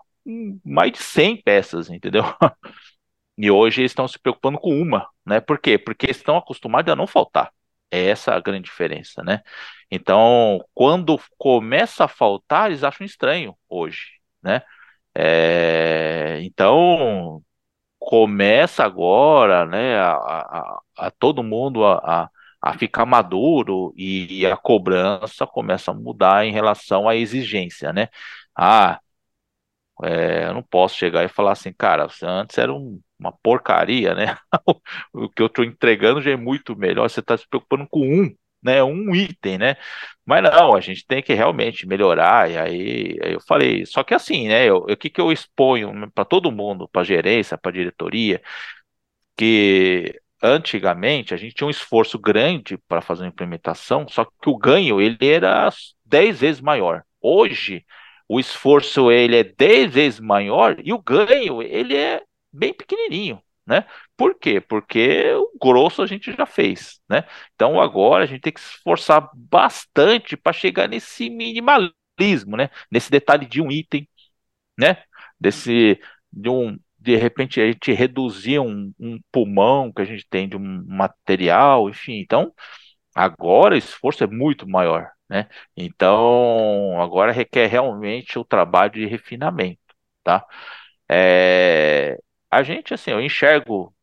mais de 100 peças, entendeu? E hoje eles estão se preocupando com uma, né? Por quê? Porque estão acostumados a não faltar. É essa a grande diferença, né? Então, quando começa a faltar, eles acham estranho hoje, né? É, então, começa agora, né, a, a, a todo mundo a, a, ficar maduro e, e, a cobrança começa a mudar em relação à exigência, né? Ah, é, eu não posso chegar e falar assim, cara, antes era um, uma porcaria, né? o que eu estou entregando já é muito melhor. Você está se preocupando com um, né? Um item, né? Mas não, a gente tem que realmente melhorar. E aí, aí eu falei, só que assim, né? O que, que eu exponho para todo mundo, para gerência, para diretoria, que antigamente a gente tinha um esforço grande para fazer uma implementação, só que o ganho ele era 10 vezes maior. Hoje, o esforço ele é 10 vezes maior e o ganho ele é bem pequenininho né? Por quê? Porque o grosso a gente já fez, né? Então agora a gente tem que se esforçar bastante para chegar nesse minimalismo, né? Nesse detalhe de um item, né? Desse de um de repente a gente reduzir um, um pulmão que a gente tem de um material, enfim, então agora o esforço é muito maior, né? Então agora requer realmente o trabalho de refinamento, tá? É, a gente assim, eu enxergo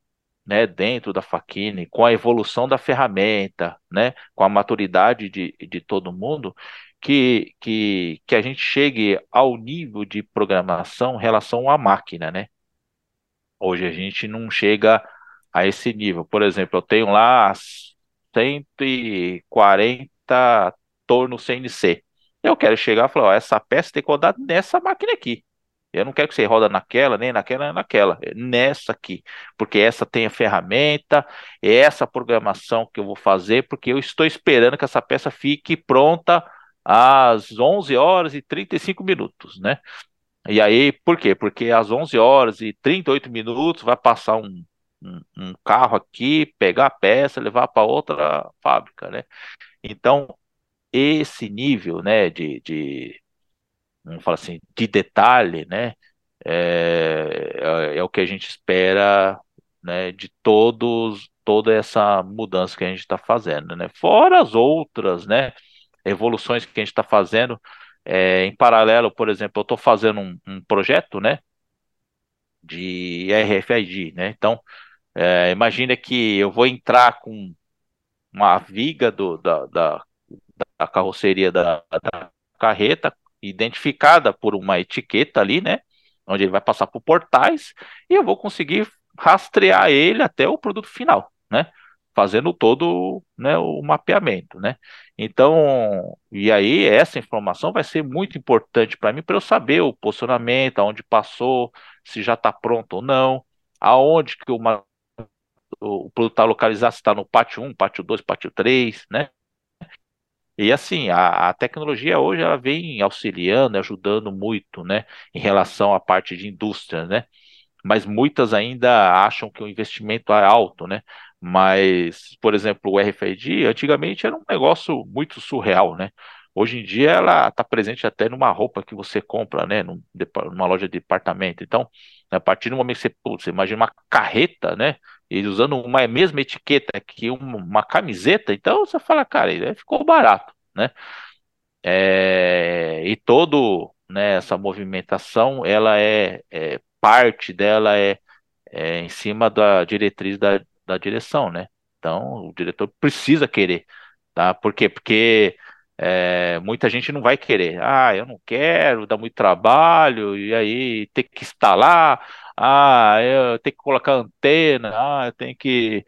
né, dentro da Faquine, com a evolução da ferramenta, né, com a maturidade de, de todo mundo, que, que, que a gente chegue ao nível de programação em relação à máquina, né? Hoje a gente não chega a esse nível. Por exemplo, eu tenho lá 140 tornos CNC. Eu quero chegar e falar, ó, essa peça tem que rodar nessa máquina aqui. Eu não quero que você roda naquela, nem naquela, nem naquela. É nessa aqui. Porque essa tem a ferramenta, é essa programação que eu vou fazer, porque eu estou esperando que essa peça fique pronta às 11 horas e 35 minutos, né? E aí, por quê? Porque às 11 horas e 38 minutos vai passar um, um, um carro aqui, pegar a peça, levar para outra fábrica, né? Então, esse nível, né, de, de vamos falar assim, de detalhe, né, é, é, é o que a gente espera, né, de todos, toda essa mudança que a gente está fazendo, né? Fora as outras, né, evoluções que a gente está fazendo, é, em paralelo, por exemplo, eu estou fazendo um, um, projeto, né, de RFID, né? Então, é, imagina que eu vou entrar com uma viga do, da, da, da carroceria da, da carreta, identificada por uma etiqueta ali, né? Onde ele vai passar por portais, e eu vou conseguir rastrear ele até o produto final, né? Fazendo todo né, o mapeamento, né? Então, e aí essa informação vai ser muito importante para mim para eu saber o posicionamento, aonde passou, se já está pronto ou não, aonde que uma, o produto está localizado, se está no pátio 1, pátio 2, pátio 3, né? E assim, a, a, tecnologia hoje ela vem auxiliando, ajudando muito, né, em relação à parte de indústria, né? Mas muitas ainda acham que o investimento é alto, né? Mas, por exemplo, o RFID antigamente era um negócio muito surreal, né? Hoje em dia ela está presente até numa roupa que você compra, né? Numa loja de departamento. Então, a partir do momento que você, imagina uma carreta, né? E usando uma mesma etiqueta que uma, camiseta, então você fala, cara, ficou barato, né? É, e todo né, essa movimentação, ela é, é parte dela é, é, em cima da diretriz da, da direção, né? Então o diretor precisa querer, tá? Por quê? Porque é, muita gente não vai querer. Ah, eu não quero, dá muito trabalho, e aí tem que instalar, ah, eu tenho que colocar antena, ah, eu tenho que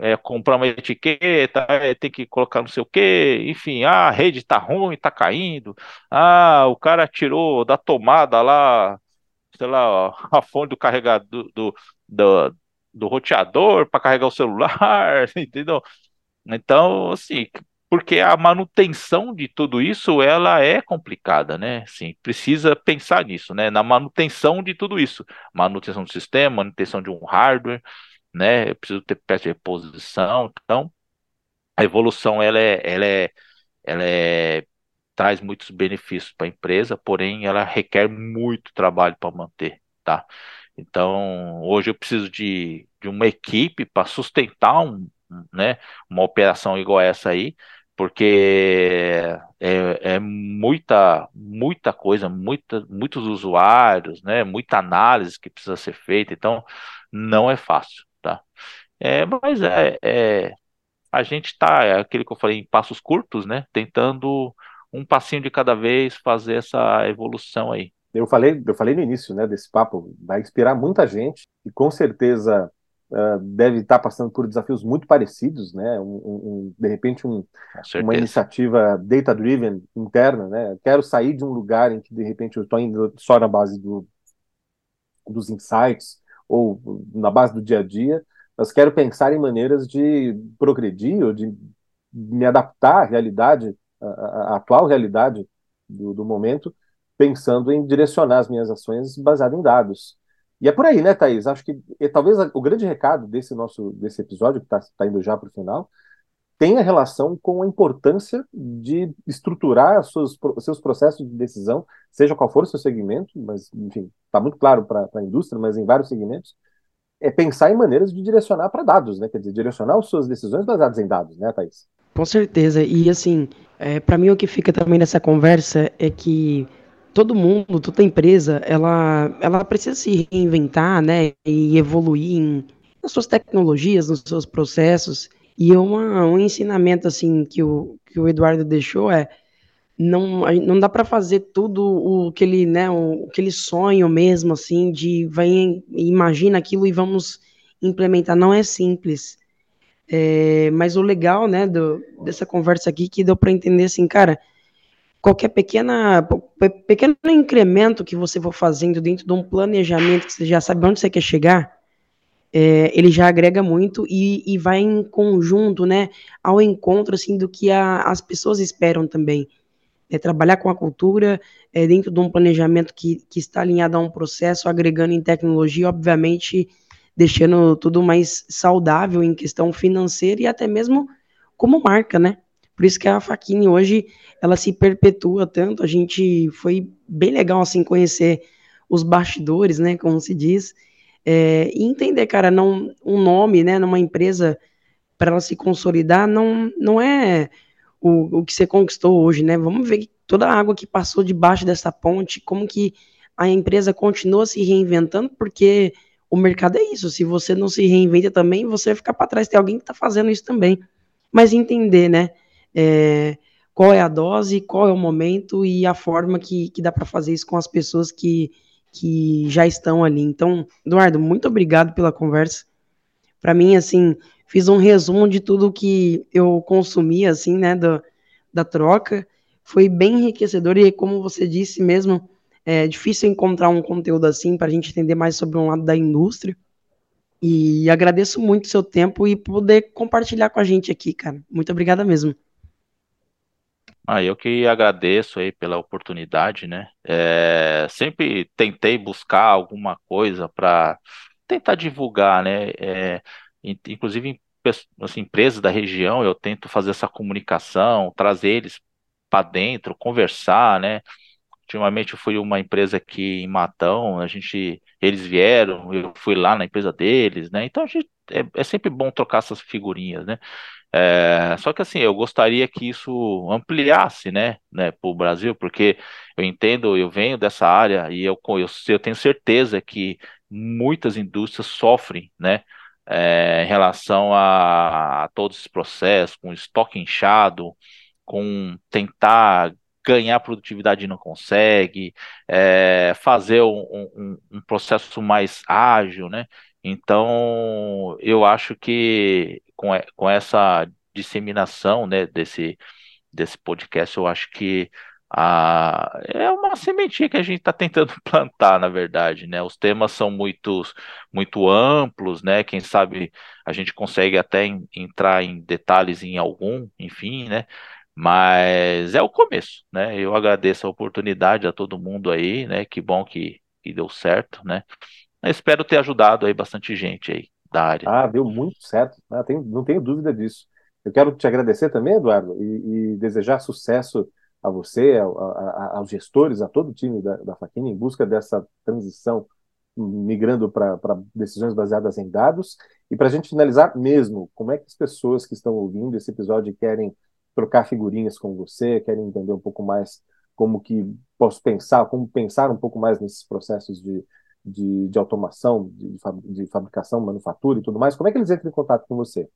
é, comprar uma etiqueta, é, tem que colocar não sei o quê, enfim, ah, a rede tá ruim, tá caindo, ah, o cara tirou da tomada lá, sei lá, a fonte do carregador do, do, do roteador para carregar o celular, entendeu? Então, assim, porque a manutenção de tudo isso ela é complicada, né? Sim, precisa pensar nisso, né? Na manutenção de tudo isso, manutenção do sistema, manutenção de um hardware, né? Eu preciso ter peça de reposição, então a evolução ela é, ela é, ela é traz muitos benefícios para a empresa, porém ela requer muito trabalho para manter, tá? Então hoje eu preciso de, de uma equipe para sustentar um, né, uma operação igual essa aí, porque é, é, muita, muita coisa, muita, muitos usuários, né, muita análise que precisa ser feita, então não é fácil, tá? É, mas é, é a gente está, é aquele que eu falei, em passos curtos, né, tentando um passinho de cada vez fazer essa evolução aí. Eu falei, eu falei no início, né, desse papo, vai inspirar muita gente e com certeza uh, deve estar passando por desafios muito parecidos, né? Um, um, de repente um, uma iniciativa data-driven interna, né? Quero sair de um lugar em que de repente eu estou indo só na base do, dos insights ou na base do dia a dia, mas quero pensar em maneiras de progredir ou de me adaptar à realidade, à, atual realidade do, do momento, pensando em direcionar as minhas ações baseado em dados. E é por aí, né, Thaís? Acho que e, talvez o grande recado desse nosso desse episódio, que está tá indo já para o final, tenha relação com a importância de estruturar seus, seus processos de decisão, seja qual for o seu segmento, mas, enfim, está muito claro para a indústria, mas em vários segmentos, é pensar em maneiras de direcionar para dados, né? Quer dizer, direcionar as suas decisões baseadas em dados, né, Thaís? Com certeza. E, assim, é, para mim o que fica também nessa conversa é que todo mundo, toda empresa, ela, ela precisa se reinventar, né? E evoluir em, nas suas tecnologias, nos seus processos. E uma, um ensinamento assim que o, que o Eduardo deixou é não, não dá para fazer tudo o que ele, né, o, aquele sonho mesmo assim de vai imagina aquilo e vamos implementar. Não é simples. É, mas o legal, né, do, dessa conversa aqui que deu para entender assim, cara, qualquer pequena pequeno incremento que você for fazendo dentro de um planejamento que você já sabe onde você quer chegar, é, ele já agrega muito e, e, vai em conjunto, né, ao encontro, assim, do que a, as pessoas esperam também. É trabalhar com a cultura é, dentro de um planejamento que, que está alinhado a um processo, agregando em tecnologia, obviamente, deixando tudo mais saudável em questão financeira e até mesmo como marca, né? Por isso que a Faquini hoje, ela se perpetua tanto, a gente foi bem legal, assim, conhecer os bastidores, né, como se diz, é, entender, cara, não, um nome, né, numa empresa, para ela se consolidar, não, não é o, o que você conquistou hoje, né? Vamos ver toda a água que passou debaixo dessa ponte, como que a empresa continua se reinventando, porque o mercado é isso. Se você não se reinventa também, você vai ficar para trás. Tem alguém que está fazendo isso também. Mas entender, né? É, qual é a dose, qual é o momento e a forma que, que dá para fazer isso com as pessoas que, que já estão ali. Então, Eduardo, muito obrigado pela conversa. Para mim, assim, fiz um resumo de tudo que eu consumi, assim, né, da, da troca. Foi bem enriquecedor e, como você disse mesmo, é difícil encontrar um conteúdo assim para a gente entender mais sobre um lado da indústria. E agradeço muito o seu tempo e poder compartilhar com a gente aqui, cara. Muito obrigada mesmo. Ah, eu que agradeço aí pela oportunidade, né? É, sempre tentei buscar alguma coisa para tentar divulgar, né? É, inclusive em assim, empresas da região, eu tento fazer essa comunicação, trazer eles para dentro, conversar, né? Ultimamente eu fui uma empresa aqui em Matão, a gente, eles vieram, eu fui lá na empresa deles, né? Então a gente, é, é sempre bom trocar essas figurinhas, né? É, só que assim, eu gostaria que isso ampliasse, né, né, para o Brasil, porque eu entendo, eu venho dessa área e eu, eu, eu tenho certeza que muitas indústrias sofrem, né, é, em relação a, a, todos esses processos, com estoque inchado, com tentar ganhar produtividade e não consegue, é, fazer um, um, um processo mais ágil, né? Então, eu acho que com, com essa disseminação né, desse, desse podcast, eu acho que a, é uma sementinha que a gente está tentando plantar, na verdade, né? Os temas são muito, muito amplos, né? Quem sabe a gente consegue até em, entrar em detalhes em algum, enfim, né? Mas é o começo, né? Eu agradeço a oportunidade a todo mundo aí, né? Que bom que, que deu certo, né? Eu espero ter ajudado aí bastante gente aí da área. Ah, deu muito certo, ah, não tenho dúvida disso. Eu quero te agradecer também, Eduardo, e, e desejar sucesso a você, a, a, aos gestores, a todo o time da, da Faquina em busca dessa transição migrando para decisões baseadas em dados. E para a gente finalizar mesmo, como é que as pessoas que estão ouvindo esse episódio querem trocar figurinhas com você, querem entender um pouco mais como que posso pensar, como pensar um pouco mais nesses processos de, de, de automação, de, de fabricação, manufatura e tudo mais, como é que eles entram em contato com você?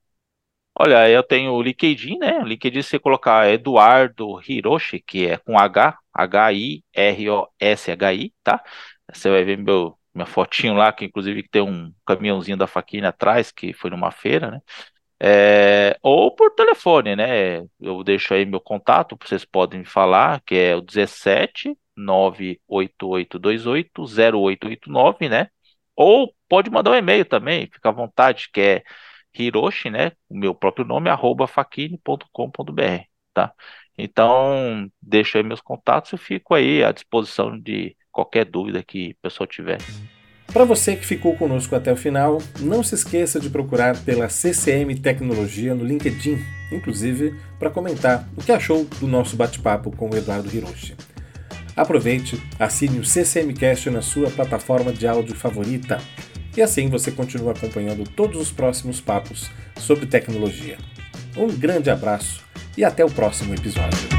Olha, eu tenho o LinkedIn, né? LinkedIn, se você colocar Eduardo Hiroshi, que é com H, H-I-R-O-S-H-I, tá? Você vai ver meu, minha fotinho lá, que inclusive tem um caminhãozinho da faquinha atrás, que foi numa feira, né? É, ou por telefone, né? Eu deixo aí meu contato, vocês podem me falar, que é o 17 98828 0889, né? Ou pode mandar um e-mail também, fica à vontade, que é Hiroshi, né? O meu próprio nome, arroba faquine.com.br, tá? Então, deixo aí meus contatos e fico aí à disposição de qualquer dúvida que o pessoal tiver. Para você que ficou conosco até o final, não se esqueça de procurar pela CCM Tecnologia no LinkedIn, inclusive para comentar o que achou do nosso bate-papo com o Eduardo Hiroshi. Aproveite, assine o CCMcast na sua plataforma de áudio favorita e assim você continua acompanhando todos os próximos papos sobre tecnologia. Um grande abraço e até o próximo episódio.